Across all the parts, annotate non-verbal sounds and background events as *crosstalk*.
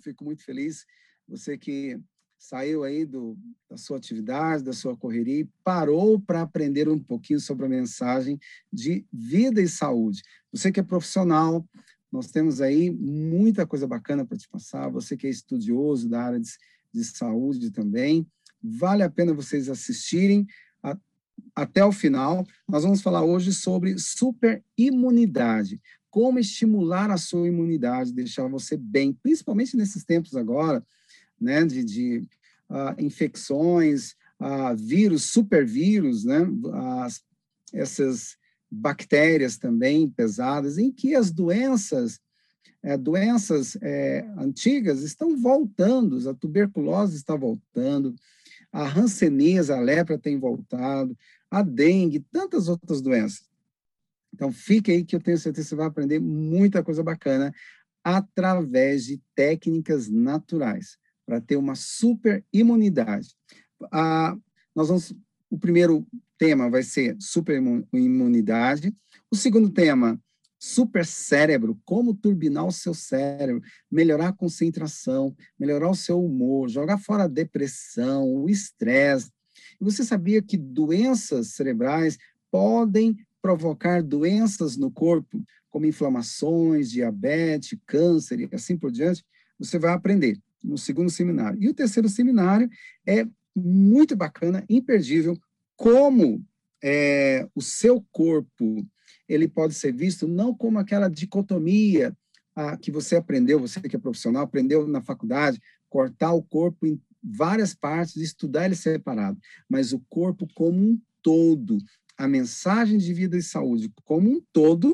fico muito feliz. Você que saiu aí do, da sua atividade, da sua correria e parou para aprender um pouquinho sobre a mensagem de vida e saúde. Você que é profissional, nós temos aí muita coisa bacana para te passar. Você que é estudioso da área de, de saúde também, vale a pena vocês assistirem a, até o final. Nós vamos falar hoje sobre superimunidade como estimular a sua imunidade, deixar você bem, principalmente nesses tempos agora, né, de, de uh, infecções, uh, vírus, supervírus, né, as, essas bactérias também pesadas, em que as doenças, é, doenças é, antigas estão voltando, a tuberculose está voltando, a hanseníase, a lepra tem voltado, a dengue, tantas outras doenças. Então, fique aí que eu tenho certeza que você vai aprender muita coisa bacana através de técnicas naturais para ter uma super imunidade. Ah, nós vamos, o primeiro tema vai ser super imunidade. O segundo tema, super cérebro, como turbinar o seu cérebro, melhorar a concentração, melhorar o seu humor, jogar fora a depressão, o estresse. Você sabia que doenças cerebrais podem provocar doenças no corpo, como inflamações, diabetes, câncer e assim por diante, você vai aprender no segundo seminário. E o terceiro seminário é muito bacana, imperdível, como é, o seu corpo ele pode ser visto não como aquela dicotomia a, que você aprendeu, você que é profissional, aprendeu na faculdade, cortar o corpo em várias partes, estudar ele separado, mas o corpo como um todo, a mensagem de vida e saúde como um todo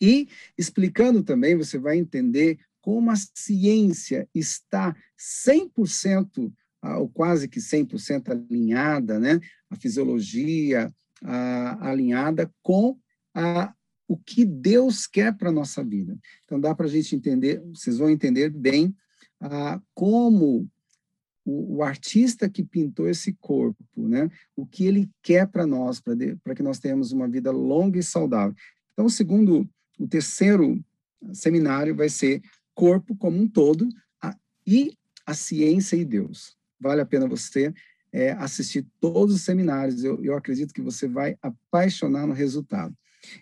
e explicando também, você vai entender como a ciência está 100% ou quase que 100% alinhada, né? A fisiologia a, alinhada com a, o que Deus quer para a nossa vida. Então, dá para a gente entender, vocês vão entender bem como o, o, artista que pintou esse corpo, né? O que ele quer para nós, para que nós tenhamos uma vida longa e saudável. Então, segundo, o terceiro seminário vai ser corpo como um todo a, e a ciência e Deus. Vale a pena você é, assistir todos os seminários. Eu, eu acredito que você vai apaixonar no resultado.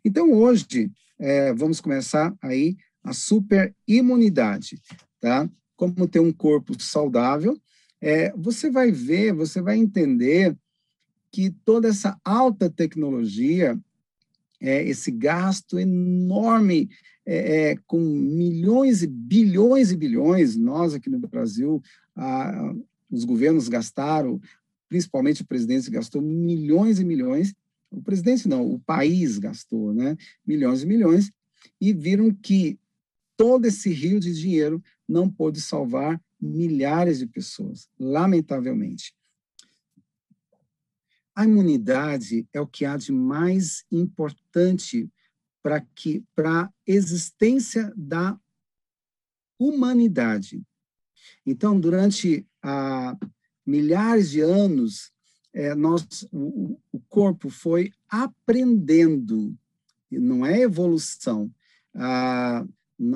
Então, hoje, é, vamos começar aí a super imunidade, tá? Como ter um corpo saudável é, você vai ver, você vai entender que toda essa alta tecnologia, é, esse gasto enorme, é, é, com milhões e bilhões e bilhões, nós aqui no Brasil, a, os governos gastaram, principalmente o presidente gastou milhões e milhões, o presidente não, o país gastou, né, milhões e milhões, e viram que todo esse rio de dinheiro não pôde salvar milhares de pessoas, lamentavelmente. A imunidade é o que há de mais importante para que para a existência da humanidade. Então, durante ah, milhares de anos, é, nós, o, o, corpo foi aprendendo, não é evolução. Ah,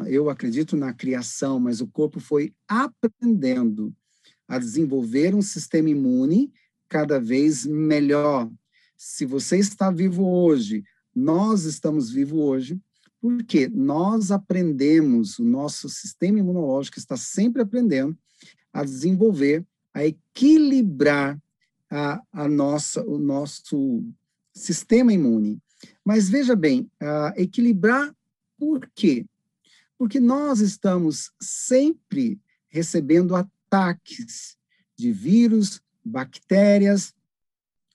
eu acredito na criação, mas o corpo foi aprendendo a desenvolver um sistema imune cada vez melhor. Se você está vivo hoje, nós estamos vivos hoje, porque nós aprendemos, o nosso sistema imunológico está sempre aprendendo a desenvolver, a equilibrar a, a nossa, o nosso sistema imune. Mas veja bem, equilibrar por quê? Porque nós estamos sempre recebendo ataques de vírus, bactérias,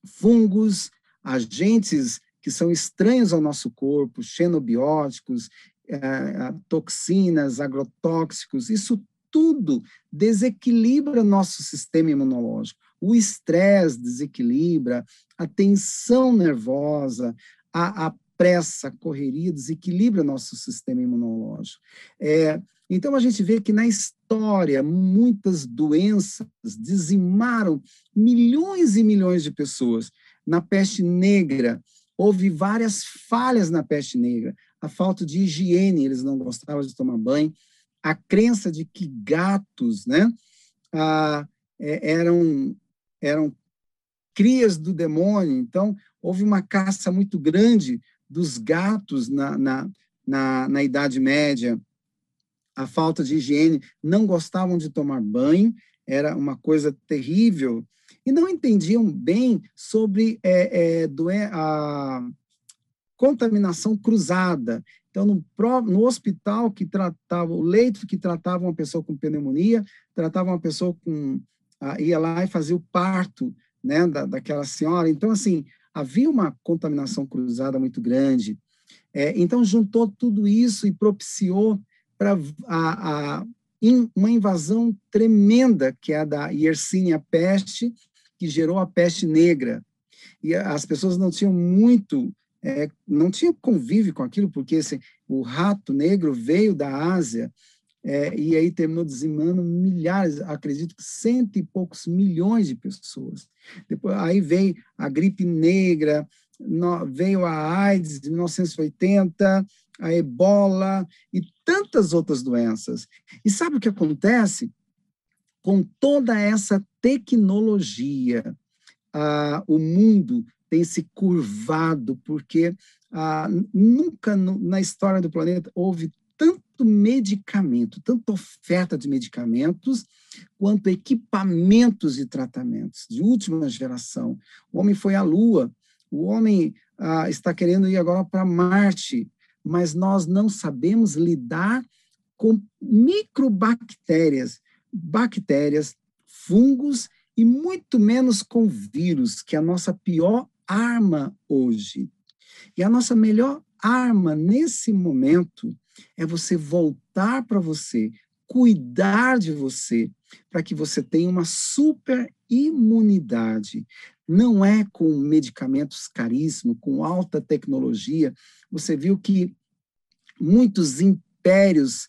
fungos, agentes que são estranhos ao nosso corpo, xenobióticos, eh, toxinas, agrotóxicos, isso tudo desequilibra nosso sistema imunológico. O estresse desequilibra, a tensão nervosa, a, a pressa, correria, desequilibra nosso sistema imunológico. É, então, a gente vê que na história, muitas doenças dizimaram milhões e milhões de pessoas. Na peste negra, houve várias falhas na peste negra. A falta de higiene, eles não gostavam de tomar banho. a crença de que gatos né, ah, é, eram, eram crias do demônio. Então, houve uma caça muito grande dos gatos na, na, na, na Idade Média. A falta de higiene, não gostavam de tomar banho, era uma coisa terrível, e não entendiam bem sobre é, é, a contaminação cruzada. Então, no, no, hospital que tratava, o leito que tratava uma pessoa com pneumonia, tratava uma pessoa com. ia lá e fazia o parto né, da, daquela senhora. Então, assim, havia uma contaminação cruzada muito grande. É, então, juntou tudo isso e propiciou para a, a in, uma invasão tremenda, que é a da Yersinia peste, que gerou a peste negra. E as pessoas não tinham muito, é, não tinham convívio com aquilo, porque esse, o rato negro veio da Ásia é, e aí terminou dizimando milhares, acredito que cento e poucos milhões de pessoas. Depois, aí veio a gripe negra, no, veio a AIDS de 1980, a ebola e tantas outras doenças. E sabe o que acontece? Com toda essa tecnologia, ah, o mundo tem se curvado, porque ah, nunca no, na história do planeta houve tanto medicamento, tanta oferta de medicamentos, quanto equipamentos de tratamentos de última geração. O homem foi à Lua, o homem ah, está querendo ir agora para Marte, mas nós não sabemos lidar com microbactérias, bactérias, fungos e muito menos com vírus, que é a nossa pior arma hoje. E a nossa melhor arma nesse momento é você voltar para você, cuidar de você, para que você tenha uma super imunidade. Não é com medicamentos caríssimos, com alta tecnologia. Você viu que muitos impérios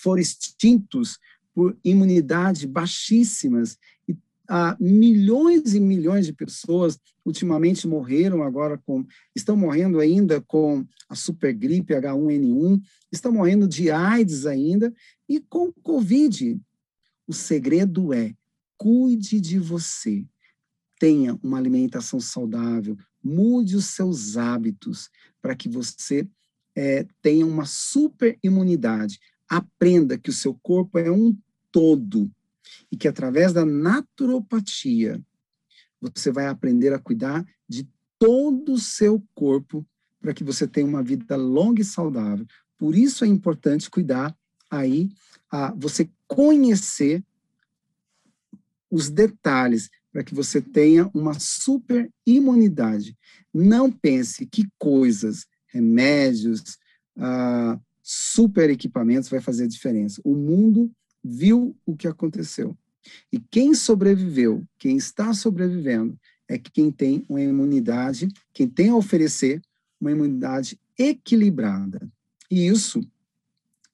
foram extintos por imunidade baixíssimas ah, milhões e milhões de pessoas ultimamente morreram agora com, estão morrendo ainda com a supergripe H1N1, estão morrendo de AIDS ainda e com Covid. O segredo é cuide de você, tenha uma alimentação saudável, mude os seus hábitos para que você é, tenha uma super imunidade. Aprenda que o seu corpo é um todo e que através da naturopatia você vai aprender a cuidar de todo o seu corpo para que você tenha uma vida longa e saudável. Por isso é importante cuidar aí, a você conhecer os detalhes para que você tenha uma super imunidade. Não pense que coisas, remédios, ah, super equipamentos vai fazer a diferença. O mundo viu o que aconteceu. E quem sobreviveu, quem está sobrevivendo, é quem tem uma imunidade, quem tem a oferecer uma imunidade equilibrada. E isso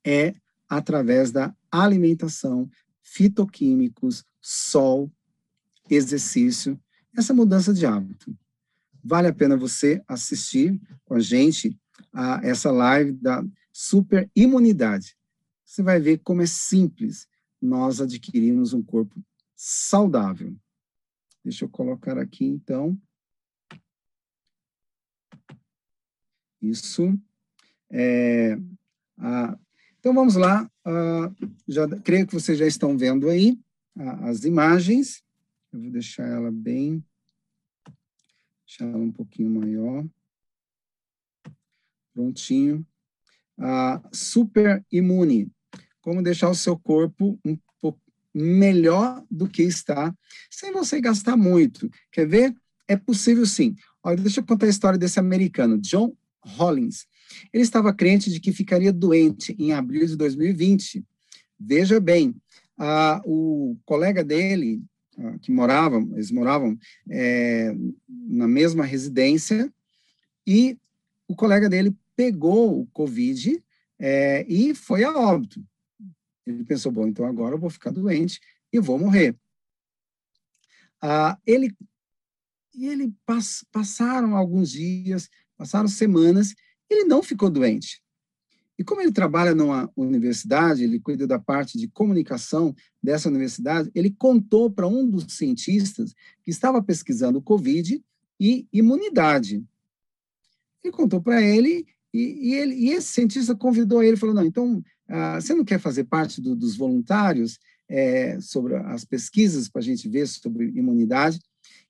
é através da alimentação, fitoquímicos, sol, exercício, essa mudança de hábito. Vale a pena você assistir com a gente a essa live da super imunidade você vai ver como é simples nós adquirirmos um corpo saudável. Deixa eu colocar aqui, então. Isso. É, a, então, vamos lá. já, creio que vocês já estão vendo aí as imagens. Eu vou deixar ela bem... Deixar ela um pouquinho maior. Prontinho. A super imune como deixar o seu corpo um pouco melhor do que está, sem você gastar muito. Quer ver? É possível sim. Olha, deixa eu contar a história desse americano, John Hollins. Ele estava crente de que ficaria doente em abril de 2020. Veja bem, ah, o colega dele, ah, que moravam, eles moravam é, na mesma residência, e o colega dele pegou o Covid é, e foi a óbito. Ele pensou, bom, então agora eu vou ficar doente e vou morrer. Ah, ele e ele pass, passaram alguns dias, passaram semanas, ele não ficou doente. E como ele trabalha numa universidade, ele cuida da parte de comunicação dessa universidade, ele contou para um dos cientistas que estava pesquisando Covid e imunidade. Ele contou para ele e, e, ele, e esse cientista convidou ele, falou, não, então, ah, você não quer fazer parte do, dos voluntários é, sobre as pesquisas para a gente ver sobre imunidade?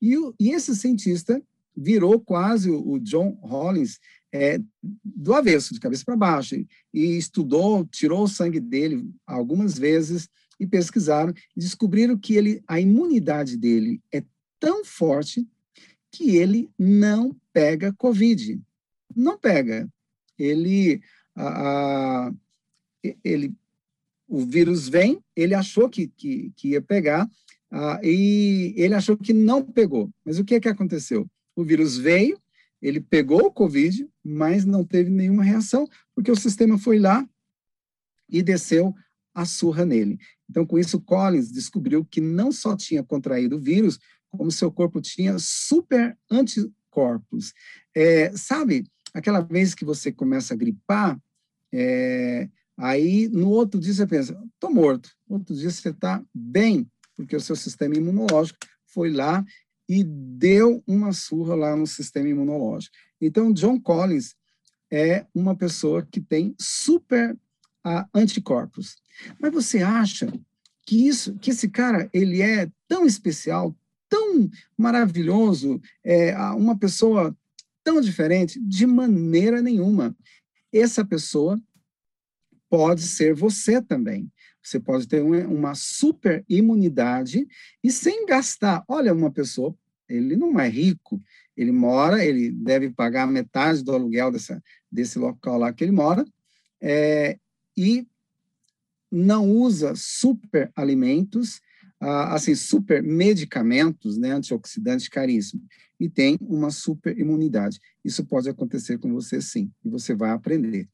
E, o, e esse cientista virou quase o, o John Hollins é, do avesso, de cabeça para baixo, e, e estudou, tirou o sangue dele algumas vezes e pesquisaram e descobriram que ele, a imunidade dele é tão forte que ele não pega Covid. Não pega. Ele, a, a, ele o vírus vem, ele achou que, que, que ia pegar, a, e ele achou que não pegou. Mas o que, é que aconteceu? O vírus veio, ele pegou o Covid, mas não teve nenhuma reação, porque o sistema foi lá e desceu a surra nele. Então, com isso, Collins descobriu que não só tinha contraído o vírus, como seu corpo tinha super anticorpos. É, sabe, aquela vez que você começa a gripar, é, aí no outro dia você pensa, estou morto. No outro dia você está bem, porque o seu sistema imunológico foi lá e deu uma surra lá no sistema imunológico. Então, John Collins é uma pessoa que tem super uh, anticorpos. Mas você acha que isso, que esse cara, ele é tão especial, tão maravilhoso, é uma pessoa tão diferente? De maneira nenhuma. Essa pessoa pode ser você também. Você pode ter uma super imunidade e sem gastar. Olha, uma pessoa, ele não é rico, ele mora, ele deve pagar metade do aluguel dessa, desse local lá que ele mora, é, e não usa super alimentos, ah, assim, super medicamentos, né, antioxidantes caríssimos, e tem uma super imunidade. Isso pode acontecer com você sim, e você vai aprender.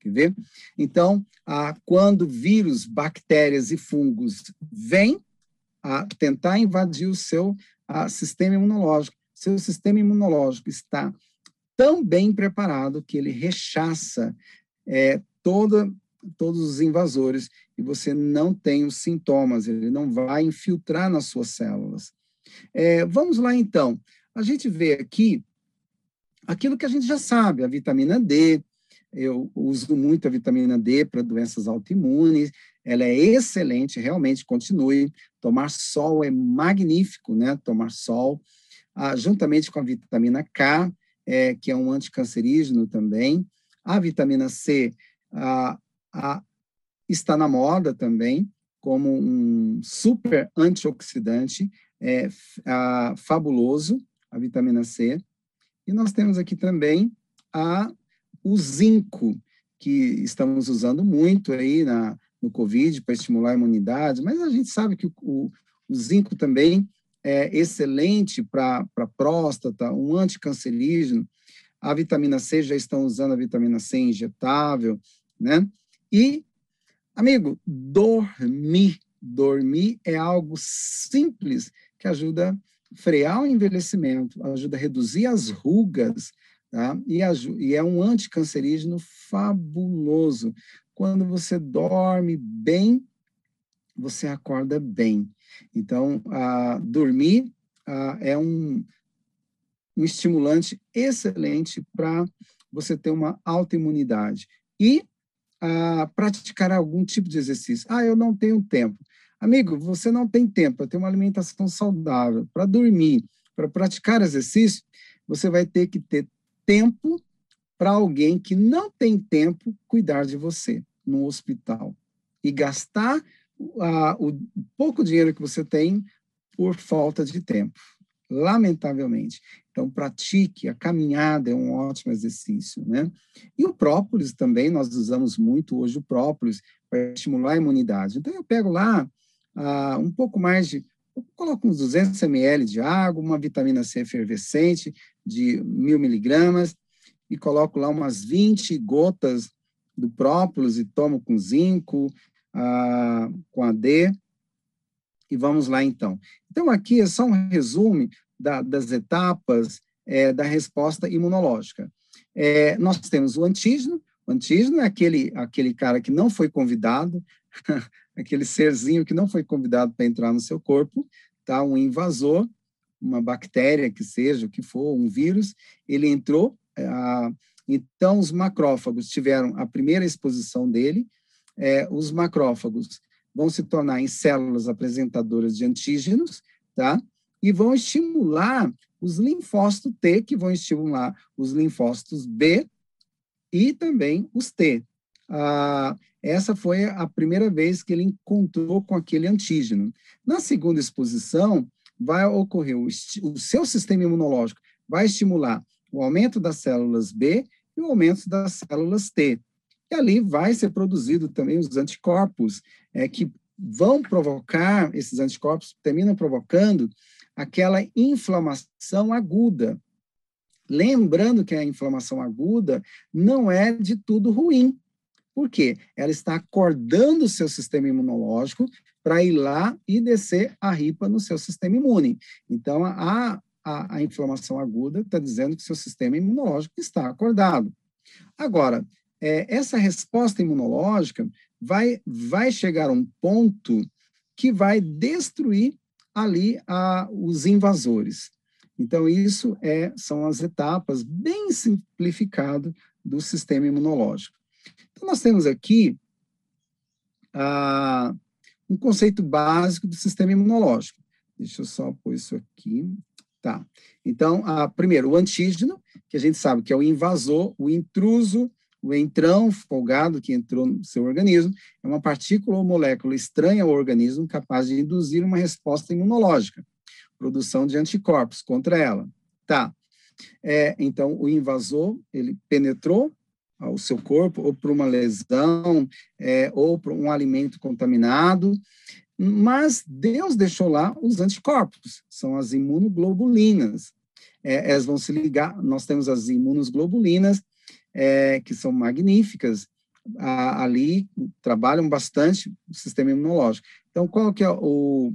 Quer ver? Então, ah, quando vírus, bactérias e fungos vêm a tentar invadir o seu sistema imunológico, seu sistema imunológico está tão bem preparado que ele rechaça é, toda, todos os invasores e você não tem os sintomas, ele não vai infiltrar nas suas células. É, vamos lá, então. A gente vê aqui aquilo que a gente já sabe, a vitamina D, eu uso muito a vitamina D para doenças autoimunes, ela é excelente, realmente continue. Tomar sol é magnífico, né? Tomar sol, ah, juntamente com a vitamina K, é, que é um anticancerígeno também. A vitamina C ah, ah, está na moda também, como um super antioxidante é, fabuloso, a vitamina C. E nós temos aqui também a o zinco, que estamos usando muito aí na, no Covid para estimular a imunidade, mas a gente sabe que o, o, zinco também é excelente para a próstata, um anticancerígeno. A vitamina C, já estão usando a vitamina C injetável, né? E, amigo, dormir. Dormir é algo simples que ajuda a frear o envelhecimento, ajuda a reduzir as rugas, Tá? E, e é um anticancerígeno fabuloso. Quando você dorme bem, você acorda bem. Então, a, dormir a, é um, um estimulante excelente para você ter uma autoimunidade. E a, praticar algum tipo de exercício. Ah, eu não tenho tempo. Amigo, você não tem tempo ter uma alimentação saudável, para dormir, para praticar exercício, você vai ter que ter tempo para alguém que não tem tempo cuidar de você no hospital e gastar o pouco dinheiro que você tem por falta de tempo, lamentavelmente. Então, pratique, a caminhada é um ótimo exercício, né? E o própolis também, nós usamos muito hoje o própolis para estimular a imunidade. Então, eu pego lá uh, um pouco mais de, coloco uns 200 ml de água, uma vitamina C efervescente, de mil miligramas e coloco lá umas 20 gotas do própolis e tomo com zinco, ah, com a D. E vamos lá, então. Então, aqui é só um resumo da, das etapas é, da resposta imunológica. É, nós temos o antígeno. O antígeno é aquele, aquele cara que não foi convidado, *laughs* aquele serzinho que não foi convidado para entrar no seu corpo, tá? Um invasor, uma bactéria que seja, o que for, um vírus, ele entrou, ah, então os macrófagos tiveram a primeira exposição dele, é, os macrófagos vão se tornar em células apresentadoras de antígenos, tá? E vão estimular os linfócitos T, que vão estimular os linfócitos B e também os T. Ah, essa foi a primeira vez que ele encontrou com aquele antígeno. Na segunda exposição, vai ocorrer o, o seu sistema imunológico vai estimular o aumento das células B e o aumento das células T. E ali vai ser produzido também os anticorpos, é, que vão provocar, esses anticorpos terminam provocando aquela inflamação aguda. Lembrando que a inflamação aguda não é de tudo ruim. Por quê? Ela está acordando o seu sistema imunológico para ir lá e descer a ripa no seu sistema imune. Então, a, a, a inflamação aguda está dizendo que seu sistema imunológico está acordado. Agora, é, essa resposta imunológica vai, vai chegar a um ponto que vai destruir ali a, os invasores. Então, isso é, são as etapas bem simplificado do sistema imunológico. Então, nós temos aqui ah, um conceito básico do sistema imunológico. Deixa eu só pôr isso aqui. Tá. Então, ah, primeiro, o antígeno, que a gente sabe que é o invasor, o intruso, o entrão folgado que entrou no seu organismo é uma partícula ou molécula estranha ao organismo capaz de induzir uma resposta imunológica, produção de anticorpos contra ela. Tá. É, então, o invasor, ele penetrou ao seu corpo, ou por uma lesão, é, ou por um alimento contaminado, mas Deus deixou lá os anticorpos, são as imunoglobulinas. É, elas vão se ligar, nós temos as imunoglobulinas, é, que são magníficas, a, ali trabalham bastante o sistema imunológico. Então, qual que é o,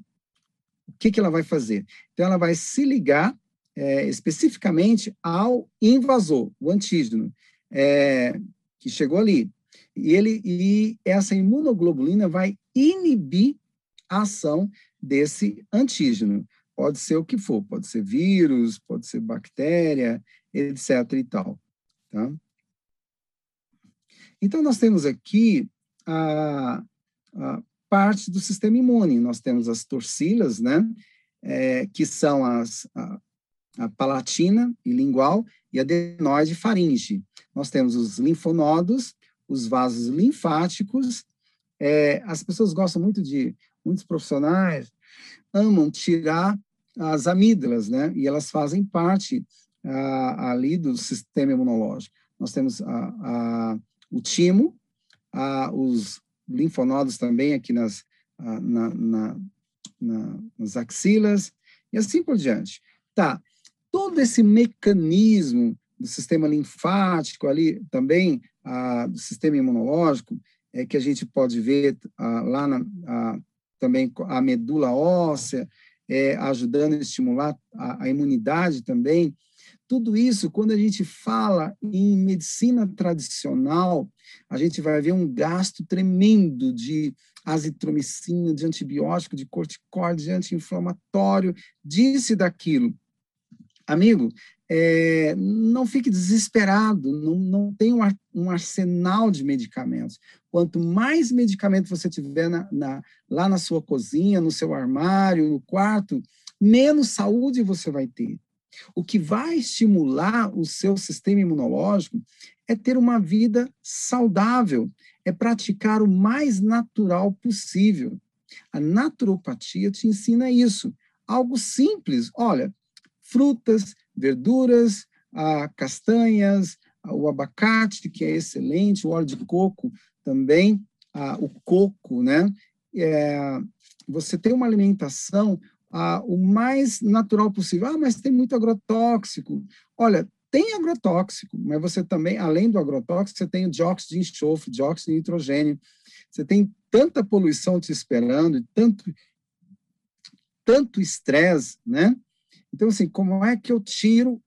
o que, que ela vai fazer? Então, ela vai se ligar é, especificamente ao invasor, o antígeno, é, que chegou ali. E, ele, e essa imunoglobulina vai inibir a ação desse antígeno. Pode ser o que for, pode ser vírus, pode ser bactéria, etc. e tal. Tá? Então, nós temos aqui a, a parte do sistema imune. Nós temos as torcilas, né? É, que são as, a, a, palatina e lingual e a adenoide faringe. Nós temos os linfonodos, os vasos linfáticos. É, as pessoas gostam muito de, muitos profissionais amam tirar as amígdalas, né? E elas fazem parte ali do sistema imunológico. Nós temos a, a o timo, a, os linfonodos também aqui nas, a, na, na, na, nas axilas, e assim por diante. Tá, todo esse mecanismo do sistema linfático ali, também do sistema imunológico, é que a gente pode ver lá na, também a medula óssea, é, ajudando a estimular a, a imunidade também, tudo isso, quando a gente fala em medicina tradicional, a gente vai ver um gasto tremendo de azitromicina, de antibiótico, de corticóide, de anti-inflamatório, disso e daquilo. Amigo, é, não fique desesperado, não, não tem um, um, arsenal de medicamentos. Quanto mais medicamento você tiver na, na, lá na sua cozinha, no seu armário, no quarto, menos saúde você vai ter. O que vai estimular o seu sistema imunológico é ter uma vida saudável, é praticar o mais natural possível. A naturopatia te ensina isso. Algo simples, olha, frutas, verduras, ah, castanhas, o abacate, que é excelente, o óleo de coco também, ah, o coco, né? É, você tem uma alimentação ah, o mais natural possível. Ah, mas tem muito agrotóxico. Olha, tem agrotóxico, mas você também, além do agrotóxico, você tem o dióxido de enxofre, dióxido de nitrogênio. Você tem tanta poluição te esperando, tanto tanto estresse, né? Então, assim, como é que eu tiro,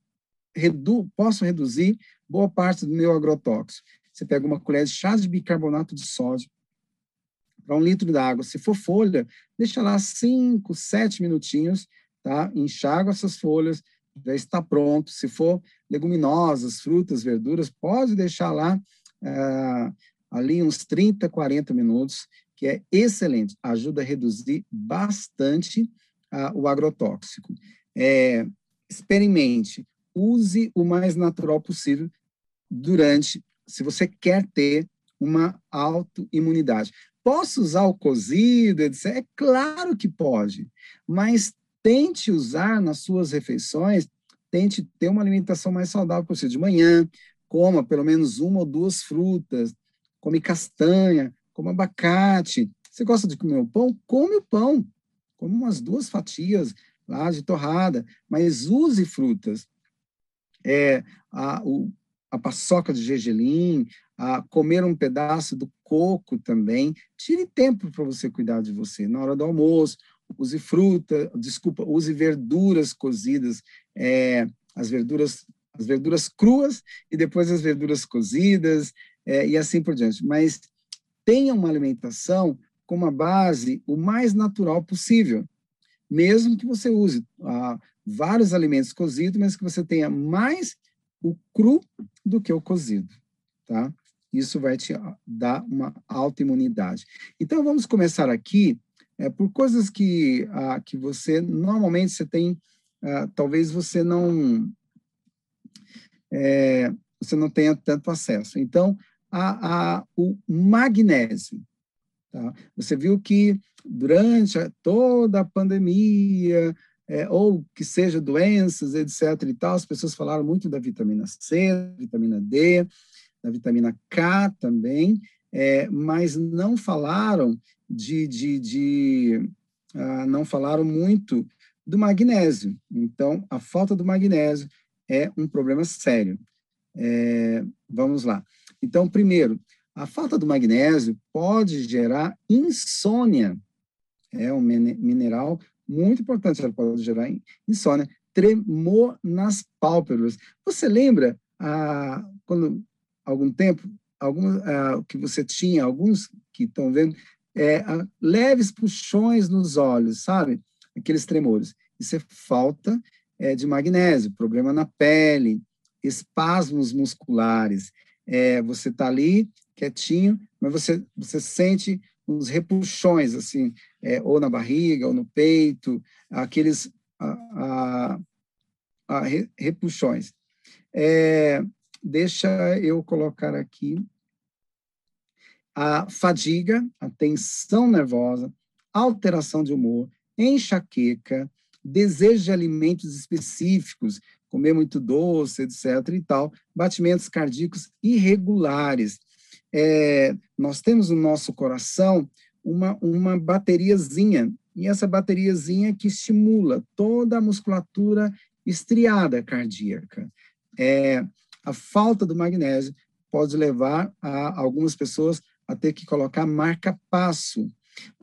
redu, posso reduzir boa parte do meu agrotóxico? você pega uma colher de chá de bicarbonato de sódio para um litro d'água. Se for folha, deixa lá cinco, sete minutinhos, tá? Enxágua essas folhas, já está pronto. Se for leguminosas, frutas, verduras, pode deixar lá é, ali uns 30, 40 minutos, que é excelente, ajuda a reduzir bastante o agrotóxico. É, experimente, use o mais natural possível durante, se você quer ter uma autoimunidade. Posso usar o cozido, etc? É claro que pode, mas tente usar nas suas refeições, tente ter uma alimentação mais saudável possível. De manhã, coma pelo menos uma ou duas frutas, come castanha, coma abacate. Você gosta de comer o pão? Come o pão. Come umas duas fatias lá de torrada, mas use frutas. É, a, o, a paçoca de gergelim, a comer um pedaço do coco também. Tire tempo para você cuidar de você. Na hora do almoço, use fruta, desculpa, use verduras cozidas, é, as verduras as verduras cruas e depois as verduras cozidas é, e assim por diante. Mas tenha uma alimentação com uma base o mais natural possível, mesmo que você use ah, vários alimentos cozidos, mas que você tenha mais o cru do que o cozido, tá? Isso vai te dar uma autoimunidade. Então, vamos começar aqui é, por coisas que, ah, que você, normalmente, você tem, ah, talvez você não, é, você não tenha tanto acesso. Então, a, a, o magnésio. Tá? Você viu que durante toda a pandemia, é, ou que seja doenças, etc. e tal, as pessoas falaram muito da vitamina C, vitamina D, da vitamina K também, é, mas não falaram de, de, de ah, não falaram muito do magnésio. Então, a falta do magnésio é um problema sério. É, vamos lá. Então, primeiro, a falta do magnésio pode gerar insônia. É um mineral muito importante, ela pode gerar insônia, tremor nas pálpebras. Você lembra, ah, quando algum tempo, algum, ah, que você tinha, alguns que estão vendo, é, ah, leves puxões nos olhos, sabe? Aqueles tremores. Isso é falta é, de magnésio, problema na pele, espasmos musculares. É, você está ali quietinho, mas você, você sente uns repuxões, assim, é, ou na barriga, ou no peito, aqueles a, a, a repuxões. É, deixa eu colocar aqui a fadiga, a tensão nervosa, alteração de humor, enxaqueca, desejo de alimentos específicos, comer muito doce, etc. e tal, batimentos cardíacos irregulares. É, nós temos no nosso coração uma, uma bateriazinha, e essa bateriazinha que estimula toda a musculatura estriada cardíaca. É, a falta do magnésio pode levar a algumas pessoas a ter que colocar marca-passo.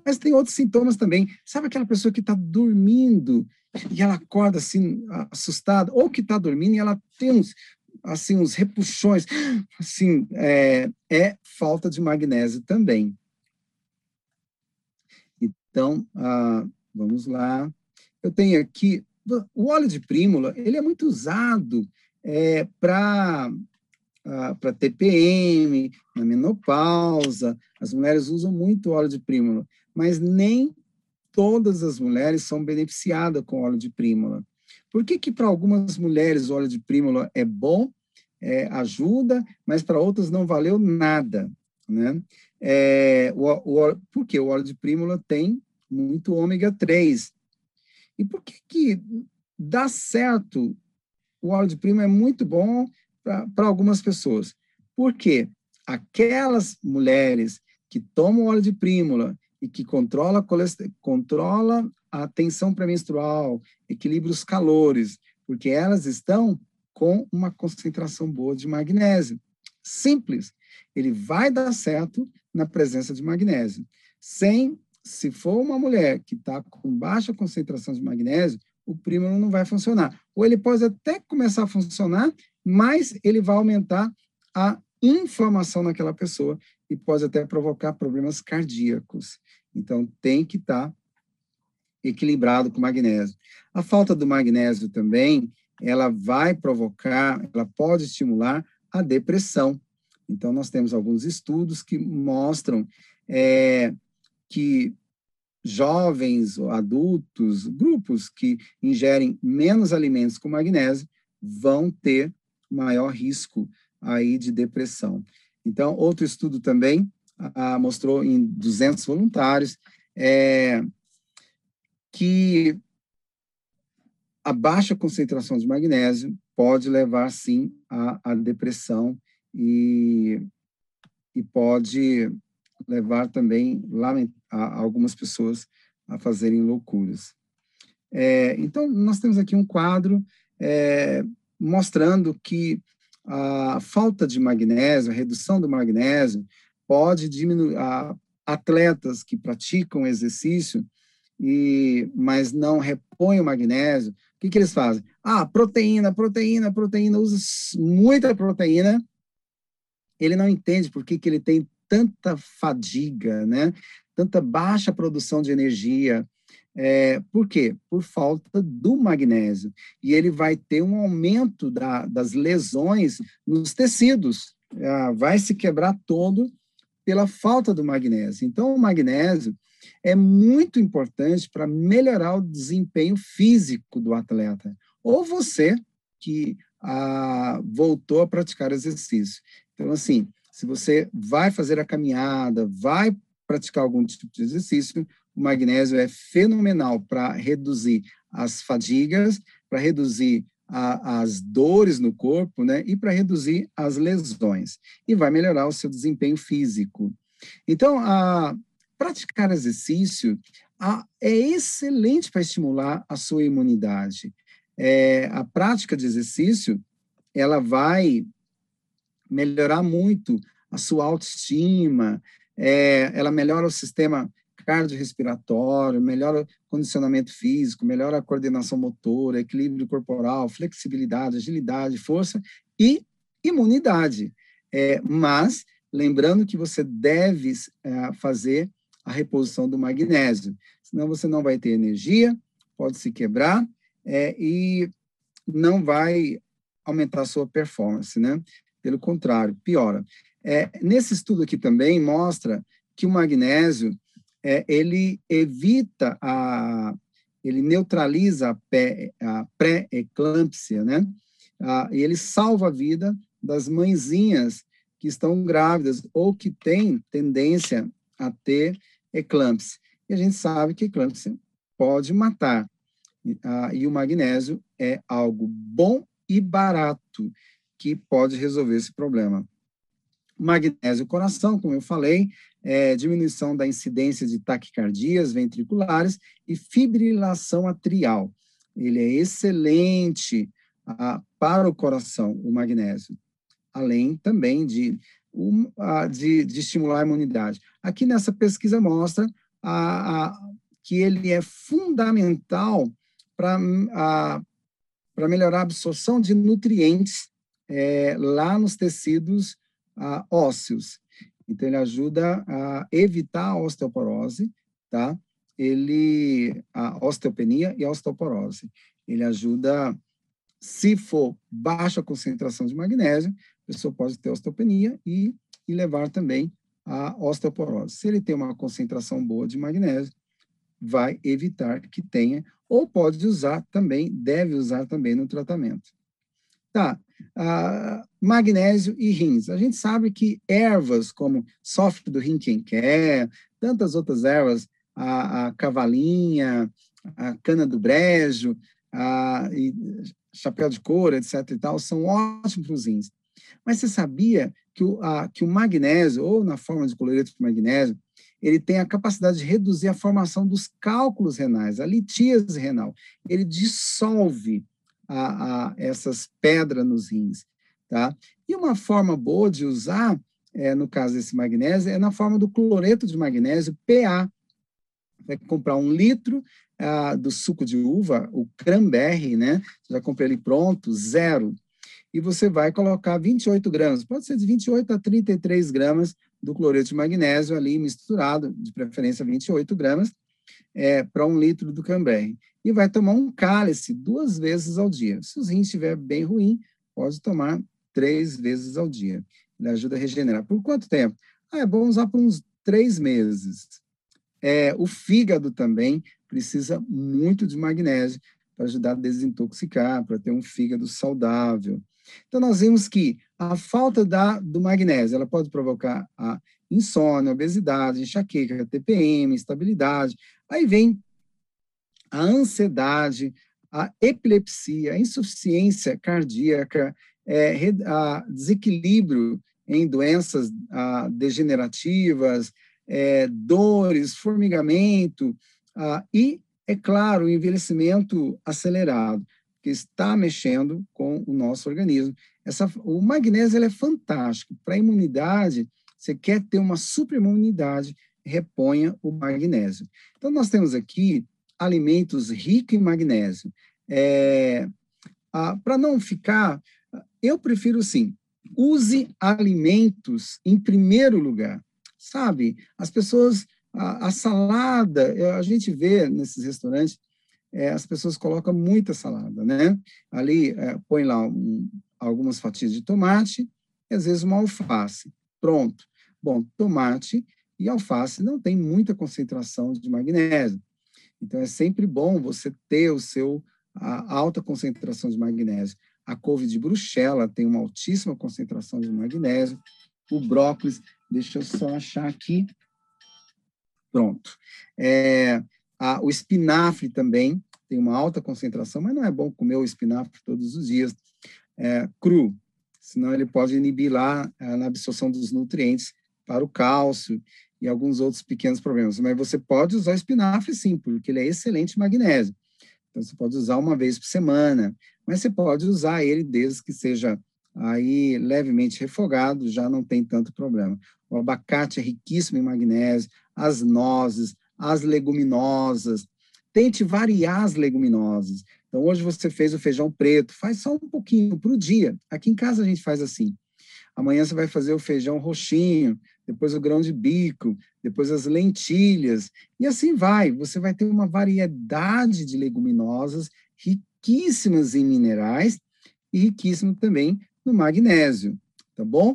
Mas tem outros sintomas também. Sabe aquela pessoa que está dormindo e ela acorda assim, assustada, ou que está dormindo e ela tem uns, assim, uns repuxões, assim, é, é falta de magnésio também. Então, ah, vamos lá. Eu tenho aqui, o óleo de prímula, ele é muito usado é, para ah, para TPM, na menopausa, as mulheres usam muito óleo de prímula, mas nem todas as mulheres são beneficiadas com óleo de prímula. Por que que para algumas mulheres o óleo de prímula é bom, é, ajuda, mas para outras não valeu nada, né? É, o, o, porque o óleo de prímula tem muito ômega 3. E por que, que dá certo? O óleo de prima é muito bom para algumas pessoas. Porque aquelas mulheres que tomam óleo de prímula e que controla, controla a tensão pré-menstrual, equilibra os calores, porque elas estão com uma concentração boa de magnésio. Simples. Ele vai dar certo na presença de magnésio. Sem se for uma mulher que está com baixa concentração de magnésio, o prímulo não vai funcionar. Ou ele pode até começar a funcionar, mas ele vai aumentar a inflamação naquela pessoa e pode até provocar problemas cardíacos. Então, tem que estar tá equilibrado com magnésio. A falta do magnésio também, ela vai provocar, ela pode estimular a depressão. Então, nós temos alguns estudos que mostram é, que jovens, adultos, grupos que ingerem menos alimentos com magnésio vão ter maior risco aí de depressão. Então, outro estudo também ah, mostrou em 200 voluntários é, que a baixa concentração de magnésio pode levar, sim, à, à depressão e, e pode levar também a, algumas pessoas a fazerem loucuras. É, então, nós temos aqui um quadro é, mostrando que a falta de magnésio, a redução do magnésio, pode diminuir. A, atletas que praticam exercício, e, mas não repõem o magnésio, o que, que eles fazem? Ah, proteína, proteína, proteína, usa muita proteína. Ele não entende por que, que ele tem tanta fadiga, né? tanta baixa produção de energia. É, por quê? Por falta do magnésio. E ele vai ter um aumento da, das lesões nos tecidos. É, vai se quebrar todo pela falta do magnésio. Então, o magnésio é muito importante para melhorar o desempenho físico do atleta. Ou você que ah, voltou a praticar exercício. Então, assim, se você vai fazer a caminhada, vai praticar algum tipo de exercício, o magnésio é fenomenal para reduzir as fadigas, para reduzir a, as dores no corpo, né, e para reduzir as lesões. E vai melhorar o seu desempenho físico. Então, a, praticar exercício é excelente para estimular a sua imunidade. É, a prática de exercício, ela vai melhorar muito a sua autoestima, é, ela melhora o sistema cardiorrespiratório, melhora o condicionamento físico, melhora a coordenação motora, equilíbrio corporal, flexibilidade, agilidade, força e imunidade. É, mas, lembrando que você deve é, fazer a reposição do magnésio, senão você não vai ter energia, pode se quebrar é, e não vai aumentar a sua performance, né? Pelo contrário, piora. É, nesse estudo aqui também mostra que o magnésio é, ele evita a, ele neutraliza a, pré-eclâmpsia, né? Ah, e ele salva a vida das mãezinhas que estão grávidas ou que têm tendência a ter eclâmpsia. E a gente sabe que eclâmpsia pode matar. E o magnésio é algo bom e barato que pode resolver esse problema. Magnésio coração, como eu falei, é, diminuição da incidência de taquicardias ventriculares e fibrilação atrial. Ele é excelente para o coração, o magnésio, além também de, de, de, estimular a imunidade. Aqui nessa pesquisa mostra a, a, que ele é fundamental para melhorar a absorção de nutrientes é, lá nos tecidos ósseos. Então, ele ajuda a evitar a osteoporose, tá? Ele, a osteopenia e a osteoporose. Ele ajuda, se for baixa concentração de magnésio, a pessoa pode ter osteopenia e, e levar também a osteoporose. Se ele tem uma concentração boa de magnésio, vai evitar que tenha, ou pode usar também, deve usar também no tratamento. Tá, ah, magnésio e rins. A gente sabe que ervas como sofre do rim quem quer, tantas outras ervas, a, a cavalinha, a cana do brejo, a, chapéu de couro, etc. e tal, são ótimos para os rins. Mas você sabia que o, a, que o magnésio, ou na forma de cloreto de magnésio, ele tem a capacidade de reduzir a formação dos cálculos renais, a litíase renal. Ele dissolve a, a essas pedras nos rins, tá? E uma forma boa de usar, é, no caso desse magnésio, é na forma do cloreto de magnésio PA. Vai comprar um litro ah, do suco de uva, o cranberry, né? Já comprei ele pronto, zero. E você vai colocar 28 gramas, pode ser de 28 a 33 gramas do cloreto de magnésio ali misturado, de preferência 28 gramas, é, para um litro do Cambrai. E vai tomar um cálice duas vezes ao dia. Se o rim estiver bem ruim, pode tomar três vezes ao dia. Ele ajuda a regenerar. Por quanto tempo? Ah, é bom usar por uns três meses. É, o fígado também precisa muito de magnésio para ajudar a desintoxicar, para ter um fígado saudável. Então, nós vimos que a falta da, do magnésio ela pode provocar a insônia, obesidade, enxaqueca, TPM, instabilidade. Aí vem a ansiedade, a epilepsia, a insuficiência cardíaca, é, a desequilíbrio em doenças a, degenerativas, é, dores, formigamento a, e, é claro, o envelhecimento acelerado que está mexendo com o nosso organismo. Essa, o magnésio é fantástico. Para a imunidade, você quer ter uma superimunidade, reponha o magnésio. Então, nós temos aqui alimentos ricos em magnésio. É, Para não ficar, eu prefiro sim, use alimentos em primeiro lugar. Sabe, as pessoas, a, a salada, a gente vê nesses restaurantes, é, as pessoas colocam muita salada, né? Ali é, põe lá um, algumas fatias de tomate e às vezes uma alface. Pronto. Bom, tomate e alface não tem muita concentração de magnésio. Então é sempre bom você ter o seu a alta concentração de magnésio. A couve de Bruxelas tem uma altíssima concentração de magnésio. O brócolis, deixa eu só achar aqui. Pronto. É, a, o espinafre também tem uma alta concentração, mas não é bom comer o espinafre todos os dias é, cru, senão ele pode inibir lá a, na absorção dos nutrientes para o cálcio e alguns outros pequenos problemas. Mas você pode usar espinafre sim, porque ele é excelente magnésio. Então você pode usar uma vez por semana, mas você pode usar ele desde que seja aí levemente refogado, já não tem tanto problema. O abacate é riquíssimo em magnésio, as nozes, as leguminosas. Tente variar as leguminosas. Então, hoje você fez o feijão preto, faz só um pouquinho para o dia. Aqui em casa a gente faz assim. Amanhã você vai fazer o feijão roxinho, depois o grão de bico, depois as lentilhas, e assim vai. Você vai ter uma variedade de leguminosas riquíssimas em minerais e riquíssimo também no magnésio, tá bom?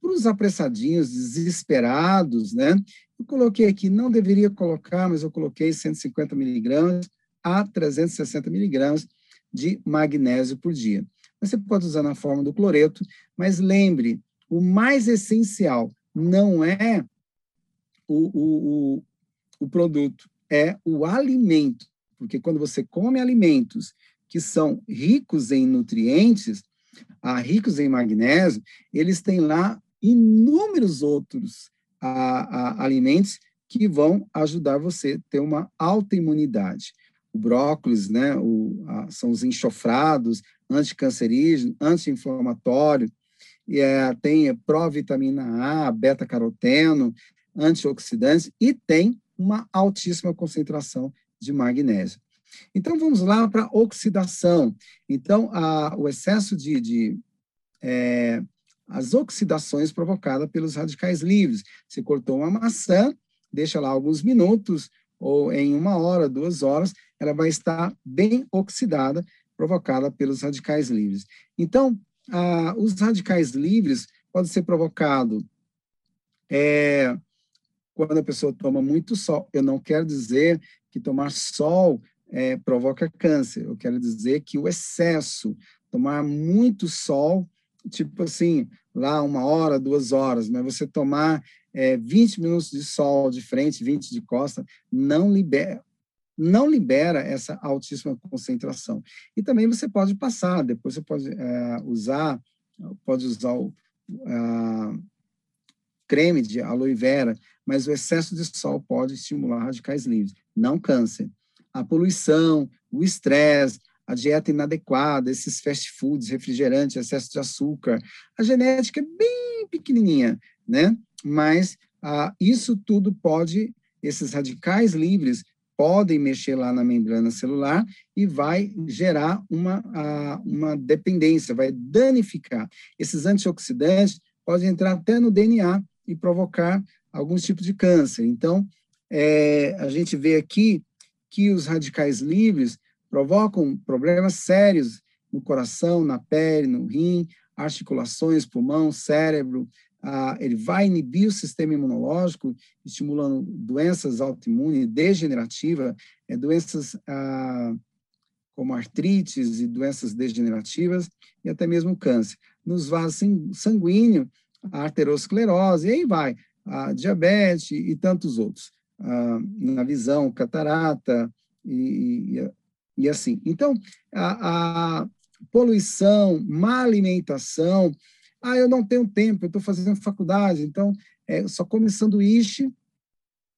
Para os apressadinhos, desesperados, né? Eu coloquei aqui, não deveria colocar, mas eu coloquei 150 miligramas a 360 miligramas de magnésio por dia. Você pode usar na forma do cloreto, mas lembre, o mais essencial não é o, o, o, o produto, é o alimento. Porque quando você come alimentos que são ricos em nutrientes, ricos em magnésio, eles têm lá inúmeros outros ah, ah, alimentos que vão ajudar você a ter uma alta imunidade. O brócolis, né, o, são os enxofrados, anticancerígeno, anti-inflamatório, e é, tem provitamina A, beta-caroteno, antioxidantes e tem uma altíssima concentração de magnésio. Então, vamos lá para oxidação. Então, a, o excesso de, de é, as oxidações provocadas pelos radicais livres. Você cortou uma maçã, deixa lá alguns minutos, ou em uma hora, duas horas, ela vai estar bem oxidada, provocada pelos radicais livres. Então, os radicais livres podem ser provocados é, quando a pessoa toma muito sol. Eu não quero dizer que tomar sol é, provoca câncer. Eu quero dizer que o excesso, tomar muito sol, tipo assim, lá uma hora, duas horas, mas você tomar é, 20 minutos de sol de frente, 20 de costa, não libera, não libera essa altíssima concentração. E também você pode passar, depois você pode é, usar, pode usar o creme de aloe vera, mas o excesso de sol pode estimular radicais livres, não câncer a poluição, o estresse, a dieta inadequada, esses fast foods, refrigerantes, excesso de açúcar. A genética é bem pequenininha, né? Mas ah, isso tudo pode, esses radicais livres, podem mexer lá na membrana celular e vai gerar uma, uma dependência, vai danificar. Esses antioxidantes podem entrar até no DNA e provocar alguns tipos de câncer. Então, é, a gente vê aqui que os radicais livres provocam problemas sérios no coração, na pele, no rim, articulações, pulmão, cérebro. Ah, ele vai inibir o sistema imunológico, estimulando doenças autoimunes, degenerativas, é, doenças ah, como artrites e doenças degenerativas, e até mesmo câncer. Nos vasos sanguíneos, a arteriosclerose, e aí vai, a diabetes e tantos outros. Ah, na visão, catarata e, e, e assim. Então, a, a, poluição, má alimentação. Ah, eu não tenho tempo, eu estou fazendo faculdade, então é, só come sanduíche,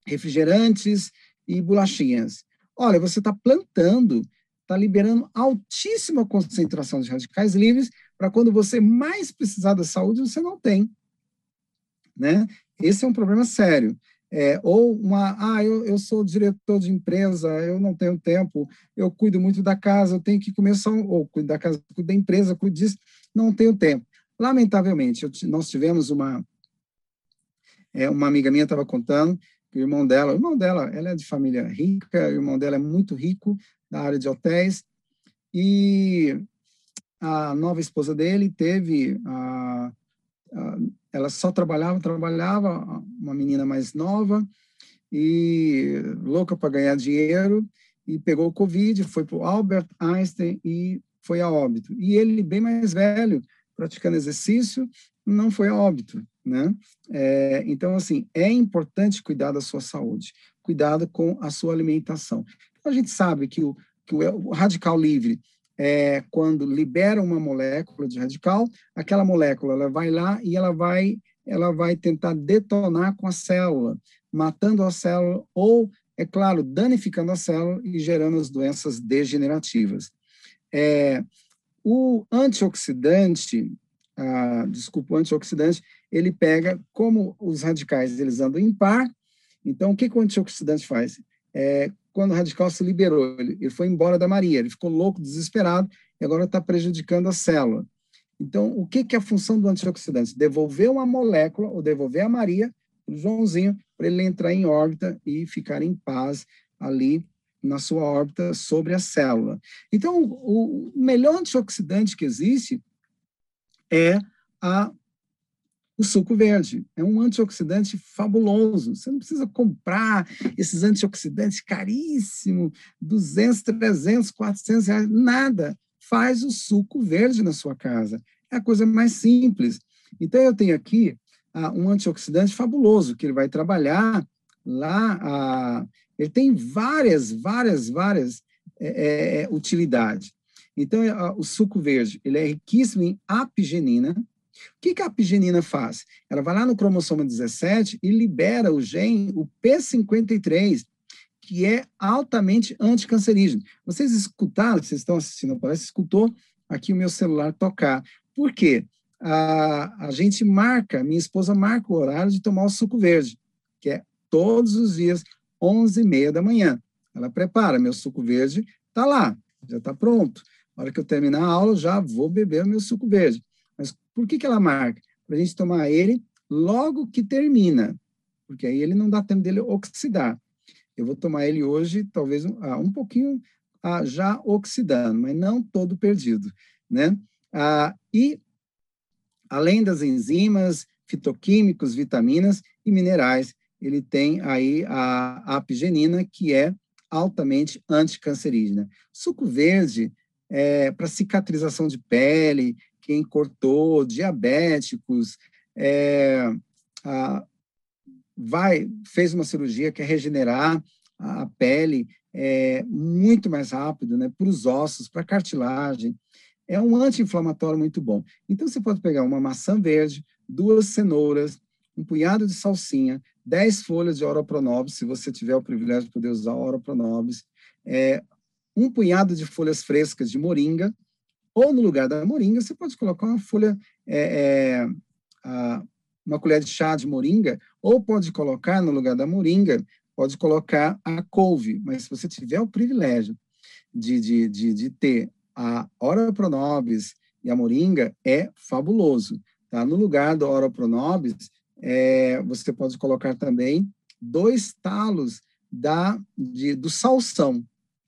refrigerantes e bolachinhas. Olha, você está plantando, está liberando altíssima concentração de radicais livres para quando você mais precisar da saúde, você não tem. Né? Esse é um problema sério. É, ou uma, ah, eu, eu sou diretor de empresa, eu não tenho tempo, eu cuido muito da casa, eu tenho que começar, ou cuido da casa, cuido da empresa, cuido disso, não tenho tempo. Lamentavelmente, eu, nós tivemos uma, é, uma amiga minha estava contando que o irmão dela, o irmão dela, ela é de família rica, o irmão dela é muito rico, da área de hotéis, e a nova esposa dele teve a, ela só trabalhava, trabalhava, uma menina mais nova e louca para ganhar dinheiro e pegou o Covid, foi para o Albert Einstein e foi a óbito. E ele, bem mais velho, praticando exercício, não foi a óbito, né? É, então, assim, é importante cuidar da sua saúde, cuidado com a sua alimentação. Então, a gente sabe que o, que o radical livre é, quando libera uma molécula de radical, aquela molécula ela vai lá e ela vai, ela vai tentar detonar com a célula, matando a célula ou, é claro, danificando a célula e gerando as doenças degenerativas. É, o antioxidante, ah, desculpa, o antioxidante, ele pega, como os radicais eles andam em par, então o que, que o antioxidante faz? É, quando o radical se liberou. Ele, ele foi embora da Maria, ele ficou louco, desesperado, e agora está prejudicando a célula. Então, o que, que é a função do antioxidante? Devolver uma molécula, ou devolver a Maria, o Joãozinho, para ele entrar em órbita e ficar em paz ali na sua órbita sobre a célula. Então, o melhor antioxidante que existe é a o suco verde. É um antioxidante fabuloso. Você não precisa comprar esses antioxidantes caríssimos, 200, 300, 400 reais, nada. Faz o suco verde na sua casa. É a coisa mais simples. Então, eu tenho aqui ah, um antioxidante fabuloso, que ele vai trabalhar lá. Ah, ele tem várias, várias, várias é, é, utilidades. Então, ah, o suco verde, ele é riquíssimo em apigenina, o que, que a apigenina faz? Ela vai lá no cromossomo 17 e libera o gene, o P53, que é altamente anticancerígeno. Vocês escutaram, vocês estão assistindo a palestra, escutou aqui o meu celular tocar. Por quê? A, a gente marca, minha esposa marca o horário de tomar o suco verde, que é todos os dias, 11 e meia da manhã. Ela prepara, meu suco verde está lá, já está pronto. Na hora que eu terminar a aula, já vou beber o meu suco verde. Mas por que, que ela marca? Para a gente tomar ele logo que termina, porque aí ele não dá tempo dele oxidar. Eu vou tomar ele hoje, talvez ah, um pouquinho ah, já oxidando, mas não todo perdido, né? Ah, e além das enzimas, fitoquímicos, vitaminas e minerais, ele tem aí a apigenina, que é altamente anticancerígena. Suco verde é para cicatrização de pele, quem cortou, diabéticos, é, a, vai fez uma cirurgia que é regenerar a, a pele é, muito mais rápido, né, para os ossos, para a cartilagem. É um anti-inflamatório muito bom. Então, você pode pegar uma maçã verde, duas cenouras, um punhado de salsinha, 10 folhas de oropronobis, se você tiver o privilégio de poder usar oropronobis, é, um punhado de folhas frescas de moringa, ou no lugar da moringa, você pode colocar uma folha, é, é, uma colher de chá de moringa, ou pode colocar no lugar da moringa pode colocar a couve, mas se você tiver o privilégio de, de, de, de ter a ora pronobis e a moringa, é fabuloso. Tá? No lugar do ora pronobis, é, você pode colocar também dois talos da, de, do salsão,